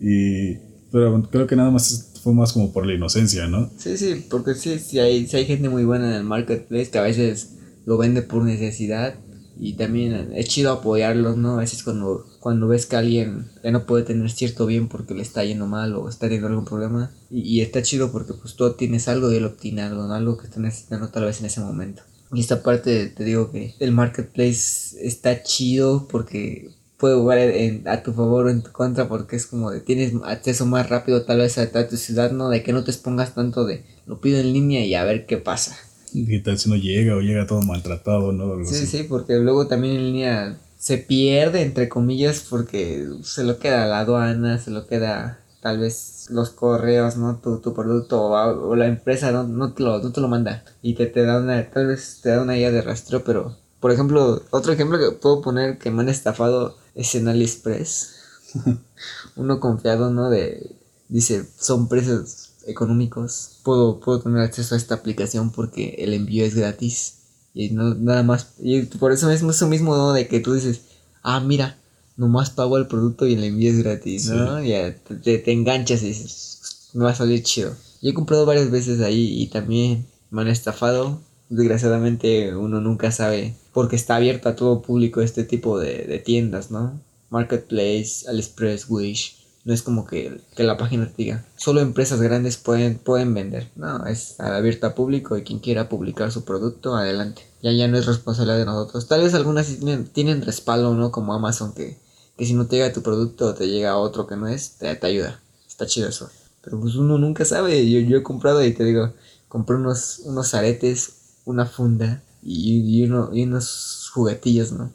Y, pero creo que nada más fue más como por la inocencia, ¿no? Sí, sí, porque sí, sí hay, sí hay gente muy buena en el marketplace que a veces lo vende por necesidad y también es chido apoyarlos, ¿no? A veces cuando, cuando ves que alguien ya no puede tener cierto bien porque le está yendo mal o está teniendo algún problema y, está chido porque pues tú tienes algo y él obtiene algo, ¿no? Algo que está necesitando tal vez en ese momento. Y esta parte te digo que el marketplace está chido porque puede jugar a tu favor o en tu contra porque es como de tienes acceso más rápido tal vez a, a tu ciudad, ¿no? De que no te expongas tanto de lo pido en línea y a ver qué pasa. ¿Qué tal si no llega o llega todo maltratado, no? sí, sí, porque luego también en línea se pierde, entre comillas, porque se lo queda la aduana, se lo queda tal vez los correos, ¿no? Tu, tu producto o, la empresa no, no, te lo, no te lo manda y te, te da una, tal vez te da una guía de rastro, pero por ejemplo, otro ejemplo que puedo poner que me han estafado es en AliExpress. Uno confiado, ¿no? De, dice, son precios económicos, puedo, puedo tener acceso a esta aplicación porque el envío es gratis. Y no, nada más. Y por eso es eso mismo, ¿no? De que tú dices, ah, mira, nomás pago el producto y el envío es gratis, ¿no? Ya te, te, enganchas y dices, me va a salir chido. Yo he comprado varias veces ahí y también me han estafado. Desgraciadamente uno nunca sabe porque está abierto a todo público este tipo de, de tiendas, ¿no? Marketplace, AliExpress, Wish no es como que, la página te diga, solo empresas grandes pueden, pueden vender. No, es abierta a público y quien quiera publicar su producto, adelante. Ya ya no es responsabilidad de nosotros. Tal vez algunas tienen, tienen respaldo, ¿no? Como Amazon, que, que si no te llega tu producto o te llega otro que no es, te, te ayuda. Está chido eso. Pero pues uno nunca sabe. Yo, yo he comprado y te digo, compré unos, unos aretes, una funda y, y, uno, y unos juguetillos, ¿no?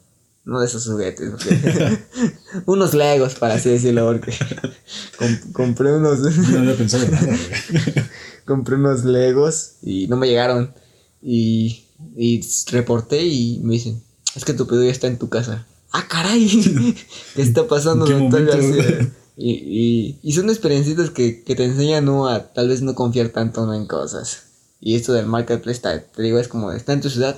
No de esos juguetes, unos legos, para así decirlo, porque compré unos... no había pensado nada, compré unos legos y no me llegaron. Y, y reporté y me dicen, es que tu pedido ya está en tu casa. ¡Ah, caray! ¿Qué está pasando? y, y, y, son experiencias que, que te enseñan ¿no? a tal vez no confiar tanto en cosas. Y esto del marketplace, te digo, es como, está en tu ciudad,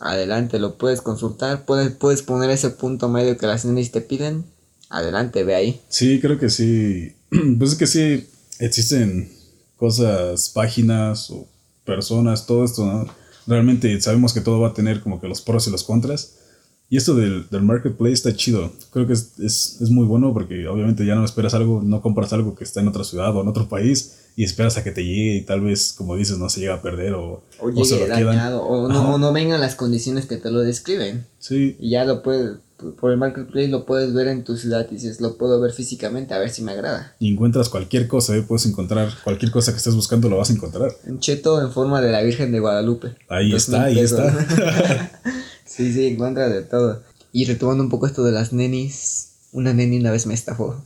adelante, lo puedes consultar, puedes, puedes poner ese punto medio que las nenis te piden, adelante, ve ahí. Sí, creo que sí, pues es que sí, existen cosas, páginas o personas, todo esto, ¿no? Realmente sabemos que todo va a tener como que los pros y los contras. Y esto del, del marketplace está chido. Creo que es, es, es, muy bueno porque obviamente ya no esperas algo, no compras algo que está en otra ciudad o en otro país y esperas a que te llegue y tal vez, como dices, no se llega a perder o, o, se lo dañado, o no, no, vengan las condiciones que te lo describen. Sí. Y ya lo puedes, por el marketplace lo puedes ver en tu ciudad y dices, lo puedo ver físicamente a ver si me agrada. Y encuentras cualquier cosa, ¿eh? puedes encontrar cualquier cosa que estés buscando, lo vas a encontrar. Un cheto en forma de la Virgen de Guadalupe. Ahí está, ahí está. sí, sí, encuentras de todo. Y retomando un poco esto de las nenis, una neni una vez me estafó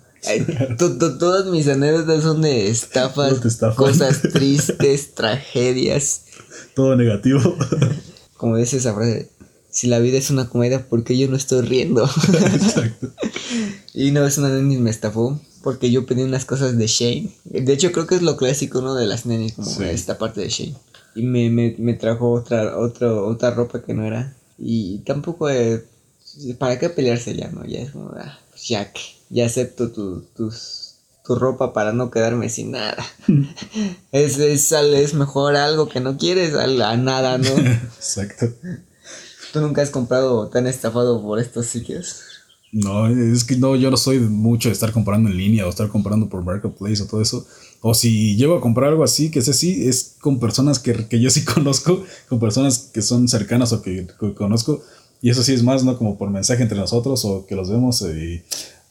todas mis anécdotas son de estafas, cosas tristes, tragedias. Todo negativo. Como dice esa frase, si la vida es una comedia, ¿por qué yo no estoy riendo? Exacto. y una vez una neni me estafó porque yo pedí unas cosas de Shane. De hecho, creo que es lo clásico, ¿no? De las nenis, como esta parte de Shane. Y me, me, me trajo otra, otra, otra ropa que no era. Y tampoco, eh, ¿para qué pelearse ya, no? Ya es como, ah, pues ya que y acepto tu, tus, tu ropa para no quedarme sin nada. es, es, es, mejor algo que no quieres a, nada, ¿no? Exacto. ¿Tú nunca has comprado han estafado por estos sitios? No, es que no, yo no soy mucho de estar comprando en línea o estar comprando por Marketplace o todo eso. O si llego a comprar algo así, que es así, es con personas que, que yo sí conozco, con personas que son cercanas o que, conozco. Y eso sí es más, ¿no? Como por mensaje entre nosotros o que los vemos y...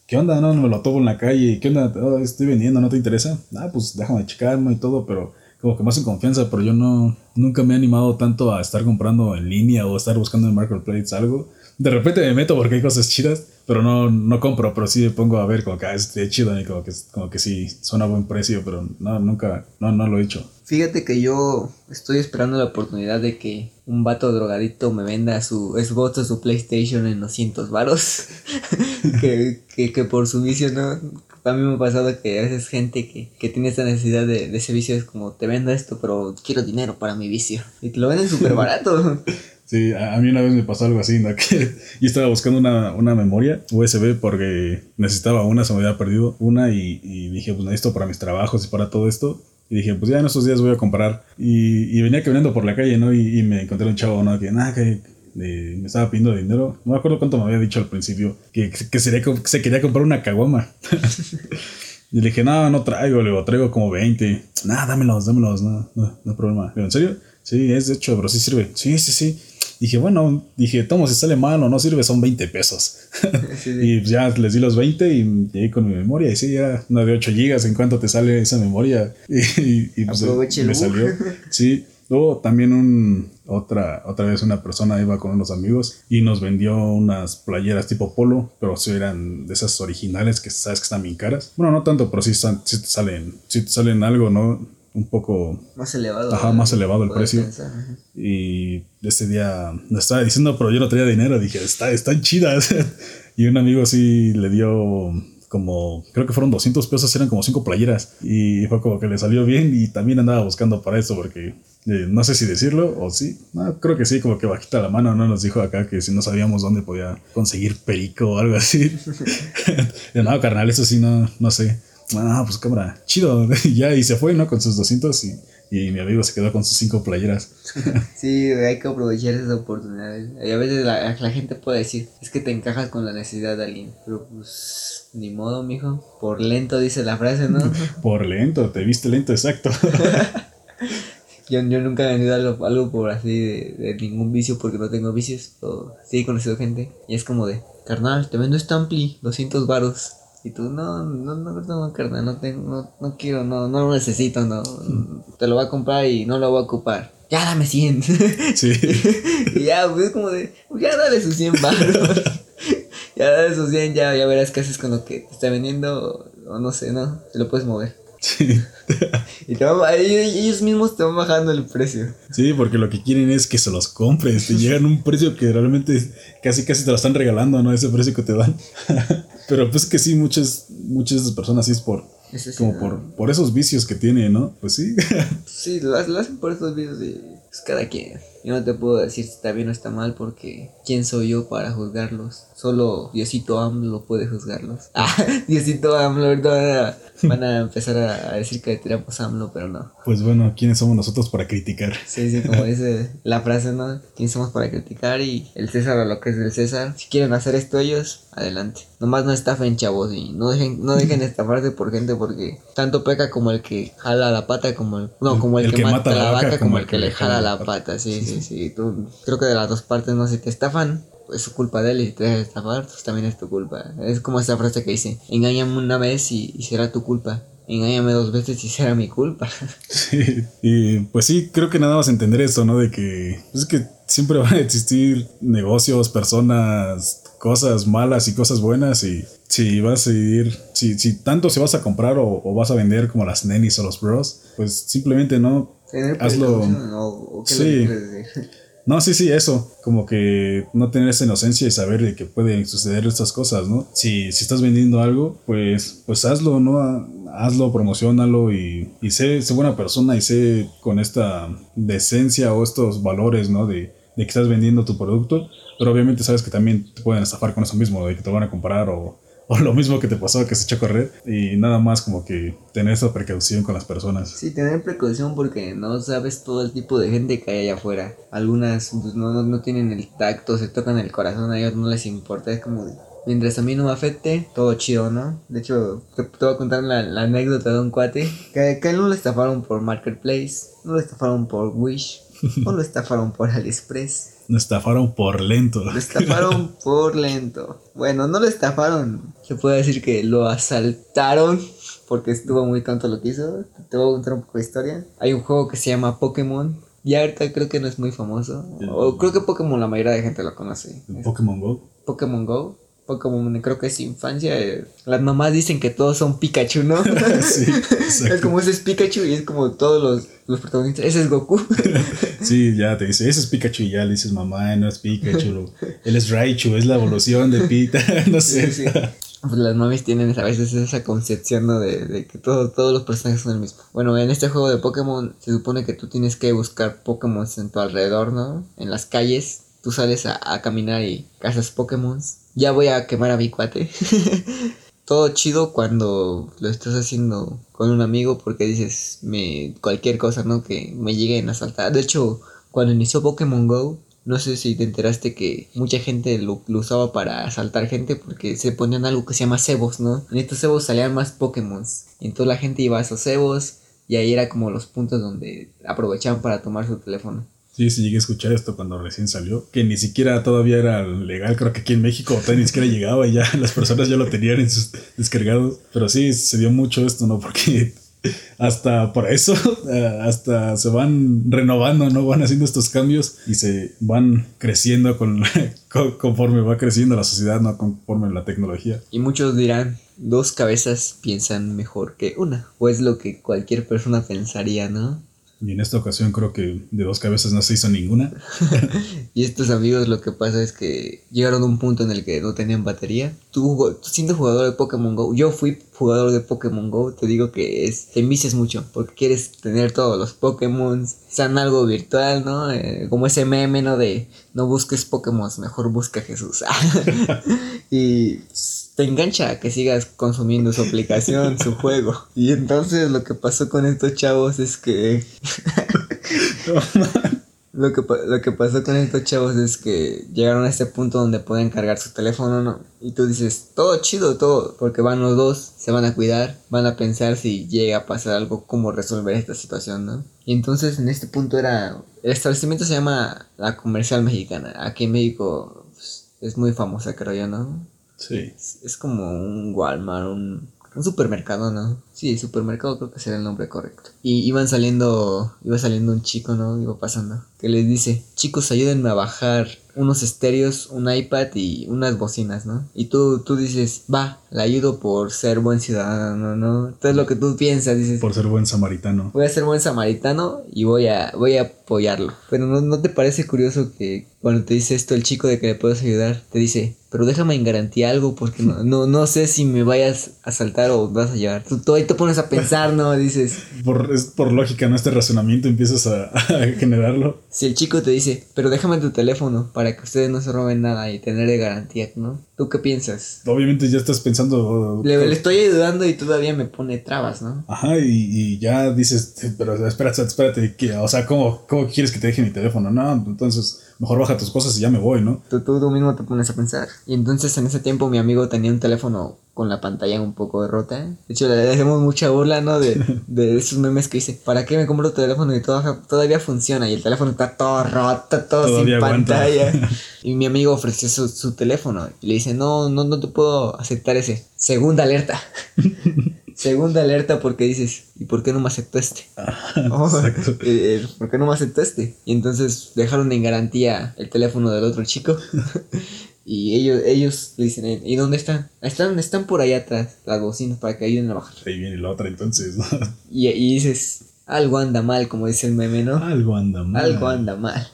¿Qué onda? No, me lo tomo en la calle. ¿Qué onda? Oh, estoy vendiendo, ¿no te interesa? Ah, pues déjame checarme y todo, pero como que más en confianza, pero yo no, nunca me he animado tanto a estar comprando en línea o estar buscando en Marketplace algo. De repente me meto porque hay cosas chidas, pero no, no compro, pero sí me pongo a ver como que ah, es chido y como que, como que sí, suena a buen precio, pero no, nunca, no, no lo he hecho. Fíjate que yo estoy esperando la oportunidad de que un vato drogadito me venda su Xbox o su PlayStation en 200 varos. que, que, que, por su vicio, ¿no? A mí me ha pasado que a veces gente que, que tiene esta necesidad de, de, ese vicio es como, te vendo esto, pero quiero dinero para mi vicio. Y te lo venden súper barato. Sí, a, mí una vez me pasó algo así, ¿no? Que yo estaba buscando una, una, memoria USB porque necesitaba una, se me había perdido una y, y dije, pues necesito para mis trabajos y para todo esto. Y dije, pues ya en estos días voy a comprar. Y, y venía caminando por la calle, ¿no? Y, me encontré un chavo, ¿no? Que nada, que me estaba pidiendo dinero. No me acuerdo cuánto me había dicho al principio. Que, que, sería, que se quería comprar una caguama. y le dije, no, no traigo, le digo, traigo como 20. Nada, dámelos, dámelos, no, no, no hay problema. Le digo, ¿en serio? Sí, es de hecho, pero sí sirve. Sí, sí, sí. Dije, bueno, dije, tomo, si sale mal o no sirve, son 20 pesos. y ya les di los 20 y llegué con mi memoria. Y sí, era una de 8 gigas. ¿En cuánto te sale esa memoria? Y, y pues, me salió. Sí. Luego también un, otra, otra vez una persona iba con unos amigos y nos vendió unas playeras tipo polo, pero sí eran de esas originales que sabes que están bien caras. Bueno, no tanto, pero sí, sí te salen, sí te salen algo, ¿no? Un poco... Más elevado. Ajá, más elevado el precio. y ese día me estaba diciendo, pero yo no tenía dinero. Dije, Está, están chidas. y un amigo sí le dio como, creo que fueron 200 pesos, eran como 5 playeras. Y fue como que le salió bien y también andaba buscando para eso porque eh, no sé si decirlo o sí. No, creo que sí, como que bajita la mano, ¿no? Nos dijo acá que si no sabíamos dónde podía conseguir perico o algo así. no, carnal, eso sí, no, no sé. Ah, pues cámara, chido. y ya, y se fue, ¿no? Con sus 200 y y mi amigo se quedó con sus cinco playeras. sí, hay que aprovechar esas oportunidades. Y a veces la, la, gente puede decir, es que te encajas con la necesidad de alguien. Pero pues, ni modo, mijo. Por lento dice la frase, ¿no? por lento, te viste lento, exacto. yo, yo nunca he vendido algo, algo por así de, de, ningún vicio porque no tengo vicios. O, sí he conocido gente. Y es como de, carnal, te vendo este ampli, 200 varos. Y tú, no, no, no, no, carnal, no tengo, no, no quiero, no, no lo necesito, no. Te lo voy a comprar y no lo voy a ocupar. Ya dame 100. Sí. y ya, pues como de, ya dale sus 100 baros. ya dale sus 100, ya, ya verás qué haces con lo que te está vendiendo, o no sé, ¿no? Te lo puedes mover. Sí. y te van, ellos mismos te van bajando el precio. Sí, porque lo que quieren es que se los compres. Te llegan a un precio que realmente casi casi te lo están regalando, ¿no? Ese precio que te dan. Pero pues que sí, muchas, muchas de esas personas sí es por, como por, por esos vicios que tiene, ¿no? Pues sí. sí, lo, hacen por esos vicios de pues, cada quien. Yo no te puedo decir si está bien o está mal porque ¿quién soy yo para juzgarlos? Solo Diosito AMLO puede juzgarlos. Ah, Diosito AMLO, ahorita van a empezar a, decir que tiramos AMLO, pero no. Pues bueno, ¿quiénes somos nosotros para criticar? Sí, sí, como dice la frase, ¿no? ¿Quiénes somos para criticar? Y el César a lo que es del César. Si quieren hacer esto ellos, adelante. Nomás no estafen, chavos, y no dejen, no dejen estafarse por gente porque tanto peca como el que jala la pata, como el, no, como el, que, mata, la vaca, como, el que, le jala la pata, sí, sí, sí. Tú, creo que de las dos partes, no sé, te estafan, es su culpa de él y te dejas estafar, pues también es tu culpa. Es como esa frase que dice, engáñame una vez y, será tu culpa. Engáñame dos veces y será mi culpa. Sí, y pues sí, creo que nada más entender eso, ¿no? De que pues es que siempre van a existir negocios, personas, cosas malas y cosas buenas y si vas a ir, si, si tanto se vas a comprar o, o, vas a vender como las nenis o los bros, pues simplemente no, hazlo. No, sí. No, sí, sí, eso. Como que no tener esa inocencia y saber de que pueden suceder estas cosas, ¿no? Si, si estás vendiendo algo, pues, pues hazlo, ¿no? Hazlo, promocionalo y, y sé, sé buena persona y sé con esta decencia o estos valores, ¿no? De, de que estás vendiendo tu producto, pero obviamente sabes que también te pueden estafar con eso mismo, de que te van a comprar o, o lo mismo que te pasó que se echó a correr y nada más como que tener esa precaución con las personas. Sí, tener precaución porque no sabes todo el tipo de gente que hay allá afuera. Algunas pues, no, no, no tienen el tacto, se tocan el corazón, a ellos no les importa, es como Mientras a mí no me afecte, todo chido, ¿no? De hecho, te, voy a contar la, la, anécdota de un cuate que, que no lo estafaron por Marketplace, no lo estafaron por Wish, no lo estafaron por AliExpress. Lo estafaron por lento. Lo estafaron por lento. Bueno, no lo estafaron. Se puede decir que lo asaltaron porque estuvo muy tonto lo que hizo. Te voy a contar un poco de historia. Hay un juego que se llama Pokémon. Y ahorita creo que no es muy famoso. O creo que Pokémon la mayoría de gente lo conoce. ¿Pokémon Go? Pokémon Go. Pokémon creo que es infancia. Eh, las mamás dicen que todos son Pikachu, ¿no? sí, Es como ese es Pikachu y es como todos los, los protagonistas. Ese es Goku. sí, ya te dice, ese es Pikachu y ya le dices, mamá, no es Pikachu. Él es Raichu, es la evolución de Pita. no sé. Sí, pues las mamis tienen a veces esa concepción ¿no? de, de que todos los personajes son el mismo. Bueno, en este juego de Pokémon se supone que tú tienes que buscar Pokémon en tu alrededor, ¿no? En las calles. Tú sales a, a caminar y cazas Pokémon ya voy a quemar a mi cuate. Todo chido cuando lo estás haciendo con un amigo porque dices me cualquier cosa, ¿no? Que me lleguen a saltar. De hecho, cuando inició Pokémon Go, no sé si te enteraste que mucha gente lo, usaba para asaltar gente porque se ponían algo que se llama cebos, ¿no? En estos cebos salían más Pokémon. Entonces la gente iba a esos cebos y ahí era como los puntos donde aprovechaban para tomar su teléfono. Sí, sí, llegué a escuchar esto cuando recién salió, que ni siquiera todavía era legal, creo que aquí en México ni siquiera llegaba y ya las personas ya lo tenían en sus descargados. Pero sí, se dio mucho esto, ¿no? Porque hasta por eso, eh, hasta se van renovando, ¿no? Van haciendo estos cambios y se van creciendo con, conforme va creciendo la sociedad, ¿no? Conforme la tecnología. Y muchos dirán, dos cabezas piensan mejor que una, o es lo que cualquier persona pensaría, ¿no? Y en esta ocasión creo que de dos cabezas no se hizo ninguna. y estos amigos lo que pasa es que llegaron a un punto en el que no tenían batería. Tú, siendo jugador de Pokémon Go, yo fui jugador de Pokémon Go, te digo que es, te envicias mucho porque quieres tener todos los Pokémon, sean algo virtual, ¿no? Eh, como ese meme, ¿no? De no busques Pokémon, mejor busca a Jesús. y te engancha a que sigas consumiendo su aplicación, su juego. Y entonces lo que pasó con estos chavos es que... lo, que lo que pasó con estos chavos es que llegaron a este punto donde pueden cargar su teléfono, ¿no? Y tú dices, todo chido, todo, porque van los dos, se van a cuidar, van a pensar si llega a pasar algo, cómo resolver esta situación, ¿no? Y entonces en este punto era... El establecimiento se llama La Comercial Mexicana. Aquí en México pues, es muy famosa, creo yo, ¿no? Sí. Es, como un Walmart, un, un, supermercado, ¿no? Sí, supermercado creo que será el nombre correcto. Y iban saliendo, iba saliendo un chico, ¿no? Iba pasando. Que les dice, chicos, ayúdenme a bajar unos estéreos, un iPad y unas bocinas, ¿no? Y tú, tú dices, va, le ayudo por ser buen ciudadano, ¿no? Entonces lo que tú piensas, dices... Por ser buen samaritano. Voy a ser buen samaritano y voy a, voy a apoyarlo. Pero ¿no, ¿no te parece curioso que cuando te dice esto el chico de que le puedes ayudar, te dice, pero déjame en garantía algo porque no, no, no sé si me vayas a saltar o vas a llevar. Tú, ahí te pones a pensar, ¿no? Dices... Por, es por lógica, ¿no? Este razonamiento empiezas a, a generarlo. Si el chico te dice, pero déjame tu teléfono para que ustedes no se roben nada y tener de garantía, ¿no? ¿Tú qué piensas? Obviamente ya estás pensando... Le, le estoy ayudando y todavía me pone trabas, ¿no? Ajá, y, y ya dices, pero espérate, espérate, o sea, ¿cómo, ¿cómo quieres que te deje mi teléfono? No, entonces mejor baja tus cosas y ya me voy, ¿no? Tú, tú, tú mismo te pones a pensar. Y entonces en ese tiempo mi amigo tenía un teléfono con la pantalla un poco rota. De hecho, le hacemos mucha burla, ¿no? De, de esos memes que dice, ¿para qué me compro tu teléfono y todo, todavía funciona? Y el teléfono está todo roto, todo sin pantalla. y mi amigo ofreció su, su, teléfono y le dice, no, no, no te puedo aceptar ese. Segunda alerta. Segunda alerta porque dices, ¿y por qué no me aceptó este? Oh, eh, eh, ¿Por qué no me aceptó este? Y entonces dejaron en garantía el teléfono del otro chico. y ellos, ellos le dicen, ¿y dónde están? Están, están por allá atrás, las bocinas, para que ayuden a bajar. Ahí viene la otra entonces, y, y dices, algo anda mal, como dice el meme, ¿no? Algo anda mal. Algo anda mal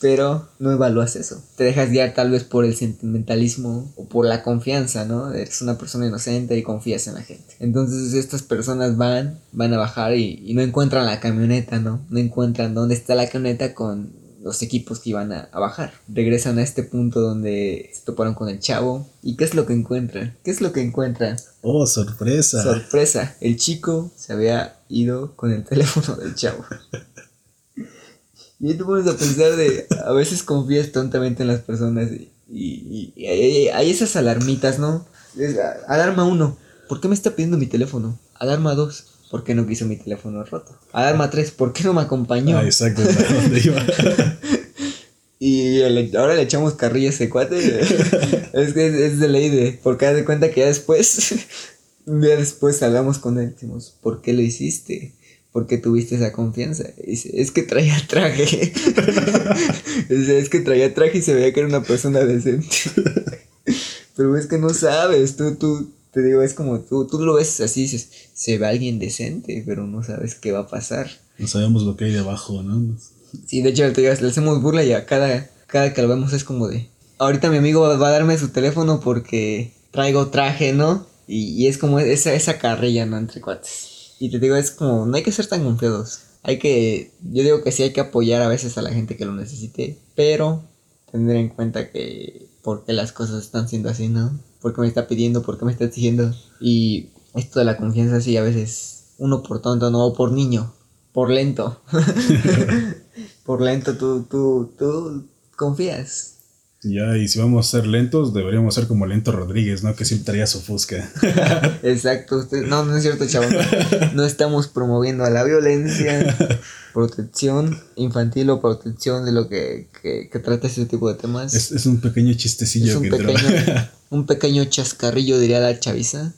pero no evalúas eso. Te dejas guiar tal vez por el sentimentalismo o por la confianza, ¿no? Eres una persona inocente y confías en la gente. Entonces estas personas van, van a bajar y, no encuentran la camioneta, ¿no? No encuentran dónde está la camioneta con los equipos que iban a, a, bajar. Regresan a este punto donde se toparon con el chavo. ¿Y qué es lo que encuentran? ¿Qué es lo que encuentran? Oh, sorpresa. Sorpresa. El chico se había ido con el teléfono del chavo. y ahí te pones a pensar de, a veces confías tontamente en las personas y, y, y hay, hay, esas alarmitas, ¿no? Alarma 1, ¿por qué me está pidiendo mi teléfono? Alarma 2, ¿por qué no quiso mi teléfono roto? Alarma 3, ¿por qué no me acompañó? Ah, exacto, ¿a dónde iba? y ahora le echamos carrilla a ese cuate. es que es, es, de ley de. Porque haz de cuenta que ya después. un día después hablamos con él. Decimos, ¿por qué lo hiciste? ¿Por qué tuviste esa confianza? Dice, es que traía traje. dice, es que traía traje y se veía que era una persona decente. Pero es que no sabes, tú, tú, te digo, es como tú, tú lo ves así, dices, se ve alguien decente, pero no sabes qué va a pasar. No sabemos lo que hay debajo, ¿no? Sí, de hecho, te digo, le hacemos burla y a cada, cada que lo vemos es como de, ahorita mi amigo va, va a darme su teléfono porque traigo traje, ¿no? Y, y, es como esa, esa carrilla, ¿no? Entre cuates. Y te digo, es como, no hay que ser tan confiados. Hay que, yo digo que sí hay que apoyar a veces a la gente que lo necesite, pero tener en cuenta que por qué las cosas están siendo así, ¿no? ¿Por qué me está pidiendo? ¿Por qué me está exigiendo? Y esto de la confianza sí, a veces uno por tonto, no, o por niño, por lento. por lento tú, tú, tú confías. Ya, y si vamos a ser lentos, deberíamos ser como Lento Rodríguez, ¿no? Que siempre traía su fusca. Exacto, usted, no, no es cierto, chavo. No, estamos promoviendo a la violencia, protección infantil o protección de lo que, que, que trata ese tipo de temas. Es, es un pequeño chistecillo es un que pequeño, un pequeño chascarrillo, diría la chaviza.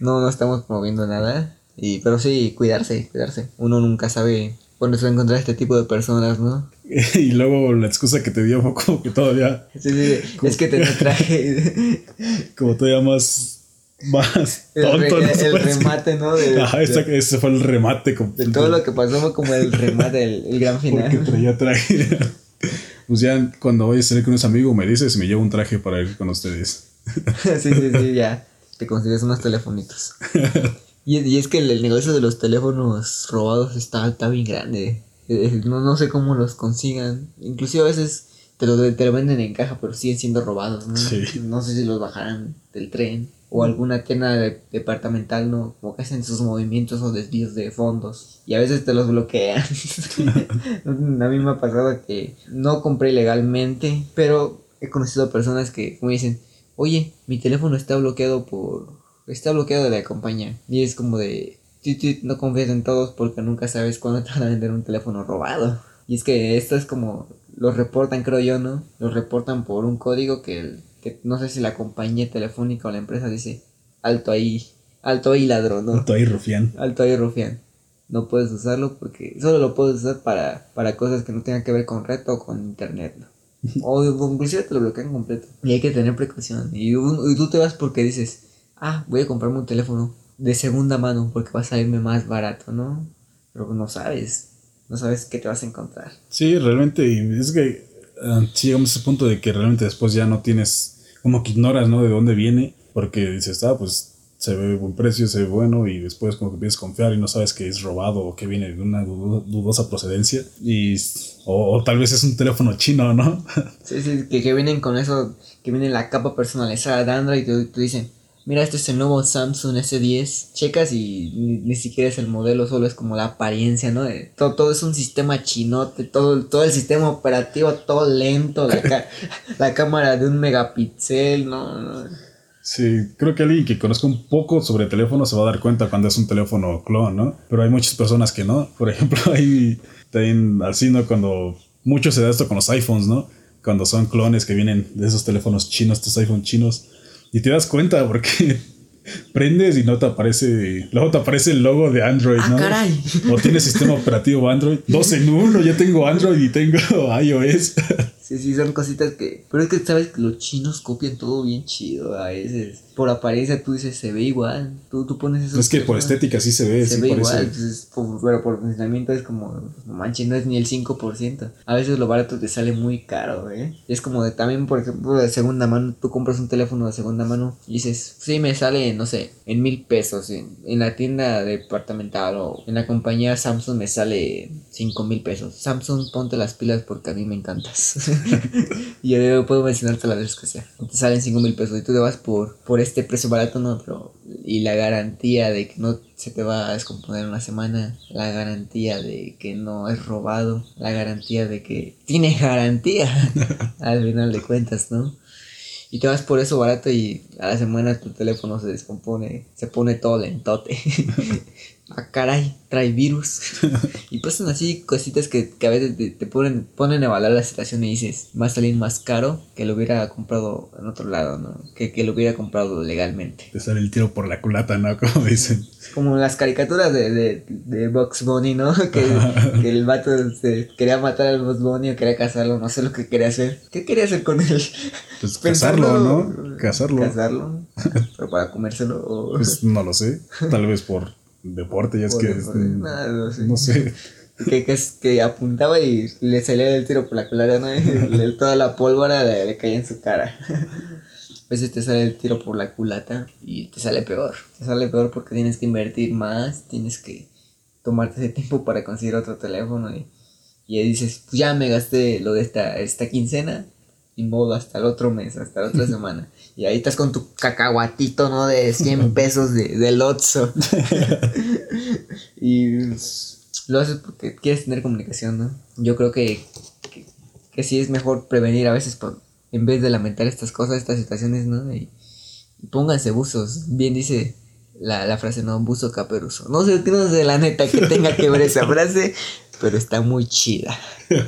No, no estamos promoviendo nada. Y, pero sí, cuidarse, cuidarse. Uno nunca sabe cuándo se va a encontrar este tipo de personas, ¿no? y luego la excusa que te dio fue como que todavía. Sí, sí, es que te traje. como todavía más. Más tonto. El, el remate, ¿no? De, Ajá, de, ese fue el remate. De todo lo que pasó fue como el remate, el, el gran final. Porque traía traje. pues ya cuando voy a salir con unos amigos me dices me llevo un traje para ir con ustedes. sí, sí, sí, ya. Te consigues unos telefonitos. y, y, es que el, el, negocio de los teléfonos robados está, está bien grande. No, no sé cómo los consigan. Inclusive a veces te lo, te lo venden en caja, pero siguen siendo robados, ¿no? Sí. No sé si los bajarán del tren o alguna tienda de, departamental, ¿no? Como que hacen sus movimientos o desvíos de fondos. Y a veces te los bloquean. a mí me ha pasado que no compré legalmente, pero he conocido personas que me dicen, oye, mi teléfono está bloqueado por... Está bloqueado de la compañía. Y es como de no confías en todos porque nunca sabes cuándo te van a vender un teléfono robado. Y es que esto es como, los reportan creo yo, ¿no? Los reportan por un código que, que no sé si la compañía telefónica o la empresa dice, alto ahí, alto ahí ladrón, ¿no? Alto ahí rufián. Alto ahí rufián. No puedes usarlo porque solo lo puedes usar para, para cosas que no tengan que ver con reto o con internet, ¿no? O inclusive te lo bloquean completo. Y hay que tener precaución. Y, y tú te vas porque dices, ah, voy a comprarme un teléfono de segunda mano porque va a salirme más barato, ¿no? Pero no sabes, no sabes qué te vas a encontrar. Sí, realmente, y es que uh, sí llegamos a ese punto de que realmente después ya no tienes, como que ignoras, ¿no? De dónde viene, porque dices, ah, pues se ve buen precio, se ve bueno, y después como que empiezas a confiar y no sabes que es robado o que viene de una dudosa procedencia, y, o, o tal vez es un teléfono chino, ¿no? sí, sí, que, que vienen con eso, que viene la capa personalizada de Android y te, te dicen, mira, este es el nuevo Samsung S10. Checas y ni, ni, siquiera es el modelo, solo es como la apariencia, ¿no? De, todo, todo es un sistema chinote, todo, todo el sistema operativo, todo lento, la, cámara de un megapíxel, ¿no? Sí, creo que alguien que conozca un poco sobre teléfonos se va a dar cuenta cuando es un teléfono clon, ¿no? Pero hay muchas personas que no. Por ejemplo, hay también así, ¿no? Cuando mucho se da esto con los iPhones, ¿no? Cuando son clones que vienen de esos teléfonos chinos, estos iPhones chinos y te das cuenta porque prendes y no te aparece. Luego te aparece el logo de Android, ¿no? Ah, caray. O tienes sistema operativo Android. Dos en uno, yo tengo Android y tengo iOS. Sí, sí, son cositas que. Pero es que sabes que los chinos copian todo bien chido a veces. por apariencia tú dices, se ve igual. Tú, tú pones eso. Es que por estética sí se ve, se sí ve parece. igual, entonces, por- pero por funcionamiento es como, no manches, no es ni el 5%. A veces lo barato te sale muy caro, ¿eh? Es como de también, por ejemplo, de segunda mano, tú compras un teléfono de segunda mano y dices, sí, me sale, no sé, en mil pesos. En, en la tienda departamental o en la compañía Samsung me sale cinco mil pesos. Samsung, ponte las pilas porque a mí me encantas. y yo puedo mencionarte veces que sea. Te salen cinco mil pesos y tú te vas por, por este precio barato, no, pero. Y la garantía de que no se te va a descomponer en una semana. La garantía de que no es robado. La garantía de que tiene garantía. al final de cuentas, ¿no? Y te vas por eso barato y a la semana tu teléfono se descompone, se pone todo lentote. Ah, caray, trae virus. y pasan así cositas que, que a veces te, te ponen, ponen a evaluar la situación y dices, va a salir más caro que lo hubiera comprado en otro lado, ¿no? Que, que lo hubiera comprado legalmente. Te sale el tiro por la culata, ¿no? Como dicen. Como las caricaturas de, de, de Box Bunny, ¿no? Que, que el vato se quería matar al Box Bunny o quería casarlo, no sé lo que quería hacer. ¿Qué quería hacer con él? Pues casarlo, Pensando- ¿no? Casarlo. Casarlo. Pero para comérselo o... Pues no lo sé. Tal vez por deporte, ya es que. este, nada, no sé. no sé. Que, que, es- que apuntaba y le salía el tiro por la culata, ¿no? Le- toda la pólvora le, le caía en su cara. A veces te sale el tiro por la culata y te sale peor. Te sale peor porque tienes que invertir más, tienes que tomarte ese tiempo para conseguir otro teléfono y, y ahí dices, pues ya me gasté lo de esta, esta quincena y modo hasta el otro mes, hasta la otra semana. Y ahí estás con tu cacahuatito, ¿no? De 100 pesos de, del Otso. y lo haces porque quieres tener comunicación, ¿no? Yo creo que, que, que sí es mejor prevenir a veces por, en vez de lamentar estas cosas, estas situaciones, ¿no? Y, y pónganse buzos. Bien dice la, la frase, ¿no? Buzo caperuso. No sé, no sé la neta que tenga que ver esa frase, pero está muy chida.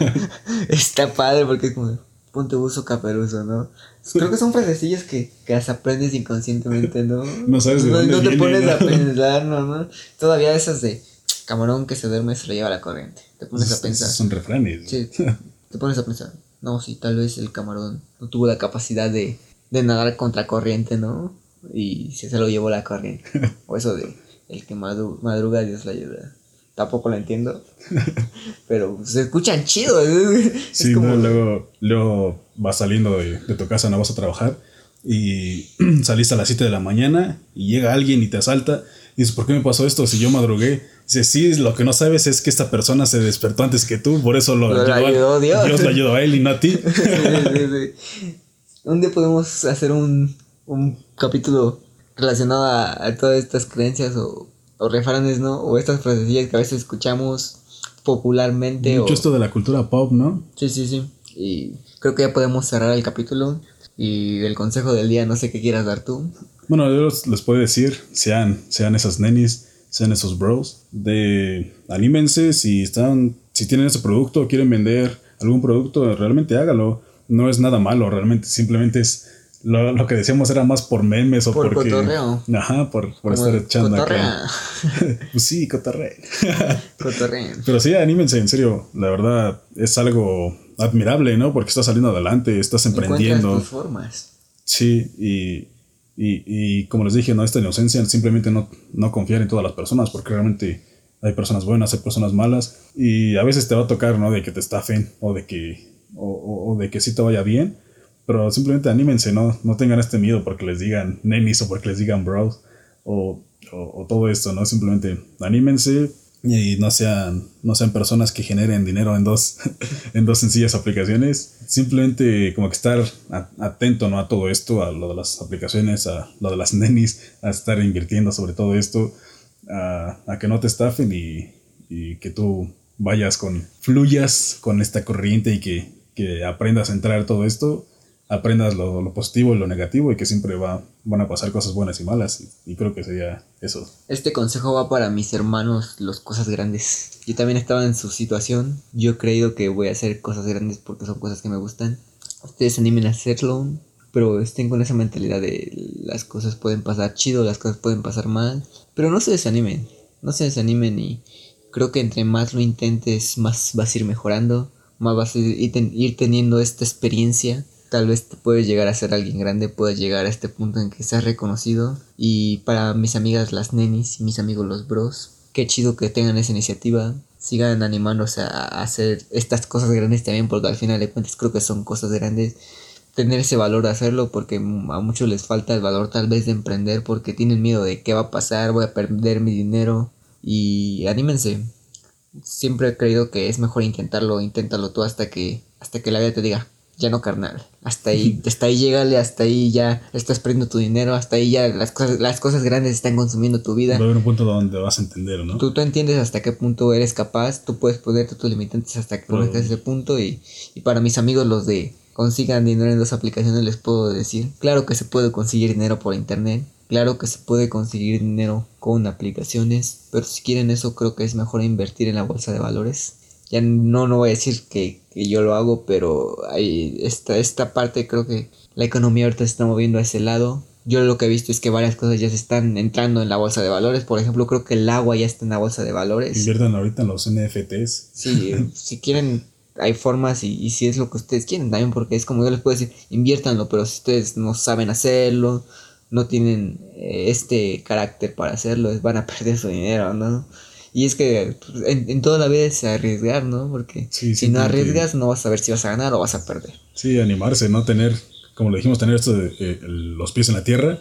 está padre porque es como, ponte buzo caperuso, ¿no? Creo que son frasecillas que, que las aprendes inconscientemente, ¿no? No sabes de no, dónde no te viene, pones ¿no? a pensar, ¿no? ¿no? Todavía esas de camarón que se duerme se lo lleva la corriente. Te pones a pensar. Son refranes. Sí, te pones a pensar. No, sí, tal vez el camarón no tuvo la capacidad de, de nadar contra corriente, ¿no? Y se, se lo llevó la corriente. O eso de el que madru- madruga, Dios la ayuda. Tampoco lo entiendo. Pero se escuchan chido. ¿eh? Sí, es como, ¿no? luego, luego vas saliendo de, de tu casa, no vas a trabajar y saliste a las 7 de la mañana y llega alguien y te asalta y dices, ¿por qué me pasó esto si yo madrugué? Dice, sí, lo que no sabes es que esta persona se despertó antes que tú, por eso lo, Lo ayudó a- Dios. Dios lo ayudó a él y no a ti. Sí, sí, día podemos hacer un, un capítulo relacionado a, a todas estas creencias o, o refranes, ¿no? O estas frasecillas que a veces escuchamos popularmente. Mucho o, esto de la cultura pop, ¿no? Sí, sí, sí. Y creo que ya podemos cerrar el capítulo. Y el consejo del día, no sé qué quieras dar tú. Bueno, yo les, puedo decir, sean, sean esas nenis, sean esos bros, de anímense si están, si tienen ese producto quieren vender algún producto, realmente hágalo. No es nada malo, realmente simplemente es lo, lo que decíamos era más por memes o Por porque. cotorreo. Ajá, por, por estar echando acá. pues sí, cotorreo. Cotorrea. Pero sí, anímense, en serio. La verdad es algo admirable, ¿no? Porque estás saliendo adelante, estás emprendiendo. tus formas. Sí, y, y, y como les dije, ¿no? Esta inocencia, simplemente no, no confiar en todas las personas, porque realmente hay personas buenas, hay personas malas, y a veces te va a tocar, ¿no? De que te estafen, o de que, o, o- o de que sí te vaya bien, pero simplemente anímense, ¿no? No tengan este miedo porque les digan nenis o porque les digan bros, o, o, todo esto, ¿no? Simplemente anímense y no sean, no sean personas que generen dinero en dos, en dos sencillas aplicaciones. Simplemente como que estar atento ¿no? a todo esto, a lo de las aplicaciones, a lo de las nenis, a estar invirtiendo sobre todo esto, a, a que no te estafen y, y que tú vayas con, fluyas con esta corriente y que, que aprendas a entrar todo esto, aprendas lo, lo positivo y lo negativo y que siempre va, van a pasar cosas buenas y malas. Y, creo que sería eso. Este consejo va para mis hermanos, los cosas grandes. Yo también estaba en su situación. Yo he creído que voy a hacer cosas grandes porque son cosas que me gustan. Ustedes animen a hacerlo, pero estén con esa mentalidad de las cosas pueden pasar chido, las cosas pueden pasar mal. Pero no se desanimen, no se desanimen y creo que entre más lo intentes, más vas a ir mejorando, más vas a ir teniendo esta experiencia tal vez puedes llegar a ser alguien grande, puedes llegar a este punto en que seas reconocido. Y para mis amigas las nenis y mis amigos los bros, qué chido que tengan esa iniciativa. Sigan animándose a hacer estas cosas grandes también, porque al final de cuentas creo que son cosas grandes. Tener ese valor de hacerlo, porque a muchos les falta el valor tal vez de emprender, porque tienen miedo de qué va a pasar, voy a perder mi dinero. Y anímense. Siempre he creído que es mejor intentarlo, inténtalo tú hasta que, hasta que la vida te diga, ya no carnal. Hasta ahí, hasta ahí llégale, hasta ahí ya estás perdiendo tu dinero, hasta ahí ya las cosas, las cosas grandes están consumiendo tu vida. Va a haber un punto donde vas a entender, ¿no? Tú, tú entiendes hasta qué punto eres capaz, tú puedes ponerte tus limitantes hasta que Pero... ese punto y, y para mis amigos los de consigan dinero en dos aplicaciones les puedo decir, claro que se puede conseguir dinero por internet, claro que se puede conseguir dinero con aplicaciones, pero si quieren eso creo que es mejor invertir en la bolsa de valores. Ya no, no voy a decir que, que yo lo hago, pero hay esta, esta parte creo que la economía ahorita se está moviendo a ese lado. Yo lo que he visto es que varias cosas ya se están entrando en la bolsa de valores. Por ejemplo, creo que el agua ya está en la bolsa de valores. Inviertan ahorita en los NFTs. Sí, si quieren, hay formas y, y, si es lo que ustedes quieren también, porque es como yo les puedo decir, inviértanlo, pero si ustedes no saben hacerlo, no tienen eh, este carácter para hacerlo, van a perder su dinero, ¿no? Y es que pues, en, en, toda la vida es arriesgar, ¿no? Porque sí, si no arriesgas, no vas a saber si vas a ganar o vas a perder. Sí, animarse, no tener, como le dijimos, tener esto de eh, los pies en la tierra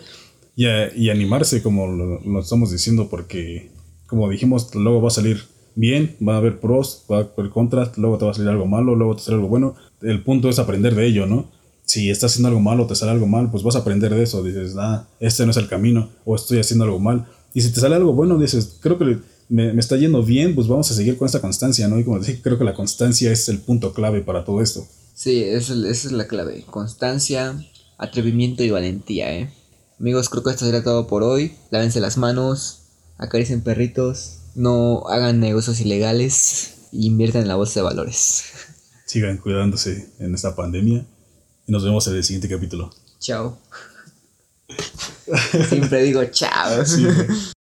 y, a, y animarse, como lo, lo, estamos diciendo, porque, como dijimos, luego va a salir bien, va a haber pros, va a haber contras, luego te va a salir algo malo, luego te sale algo bueno. El punto es aprender de ello, ¿no? Si estás haciendo algo malo, te sale algo mal, pues vas a aprender de eso. Dices, ah, este no es el camino, o estoy haciendo algo mal. Y si te sale algo bueno, dices, creo que me, me, está yendo bien, pues vamos a seguir con esta constancia, ¿no? Y como dije, creo que la constancia es el punto clave para todo esto. Sí, esa es la clave. Constancia, atrevimiento y valentía, ¿eh? Amigos, creo que esto será todo por hoy. Lávense las manos, acaricien perritos, no hagan negocios ilegales e inviertan en la bolsa de valores. Sigan cuidándose en esta pandemia y nos vemos en el siguiente capítulo. Chao. Siempre digo chao. Sí.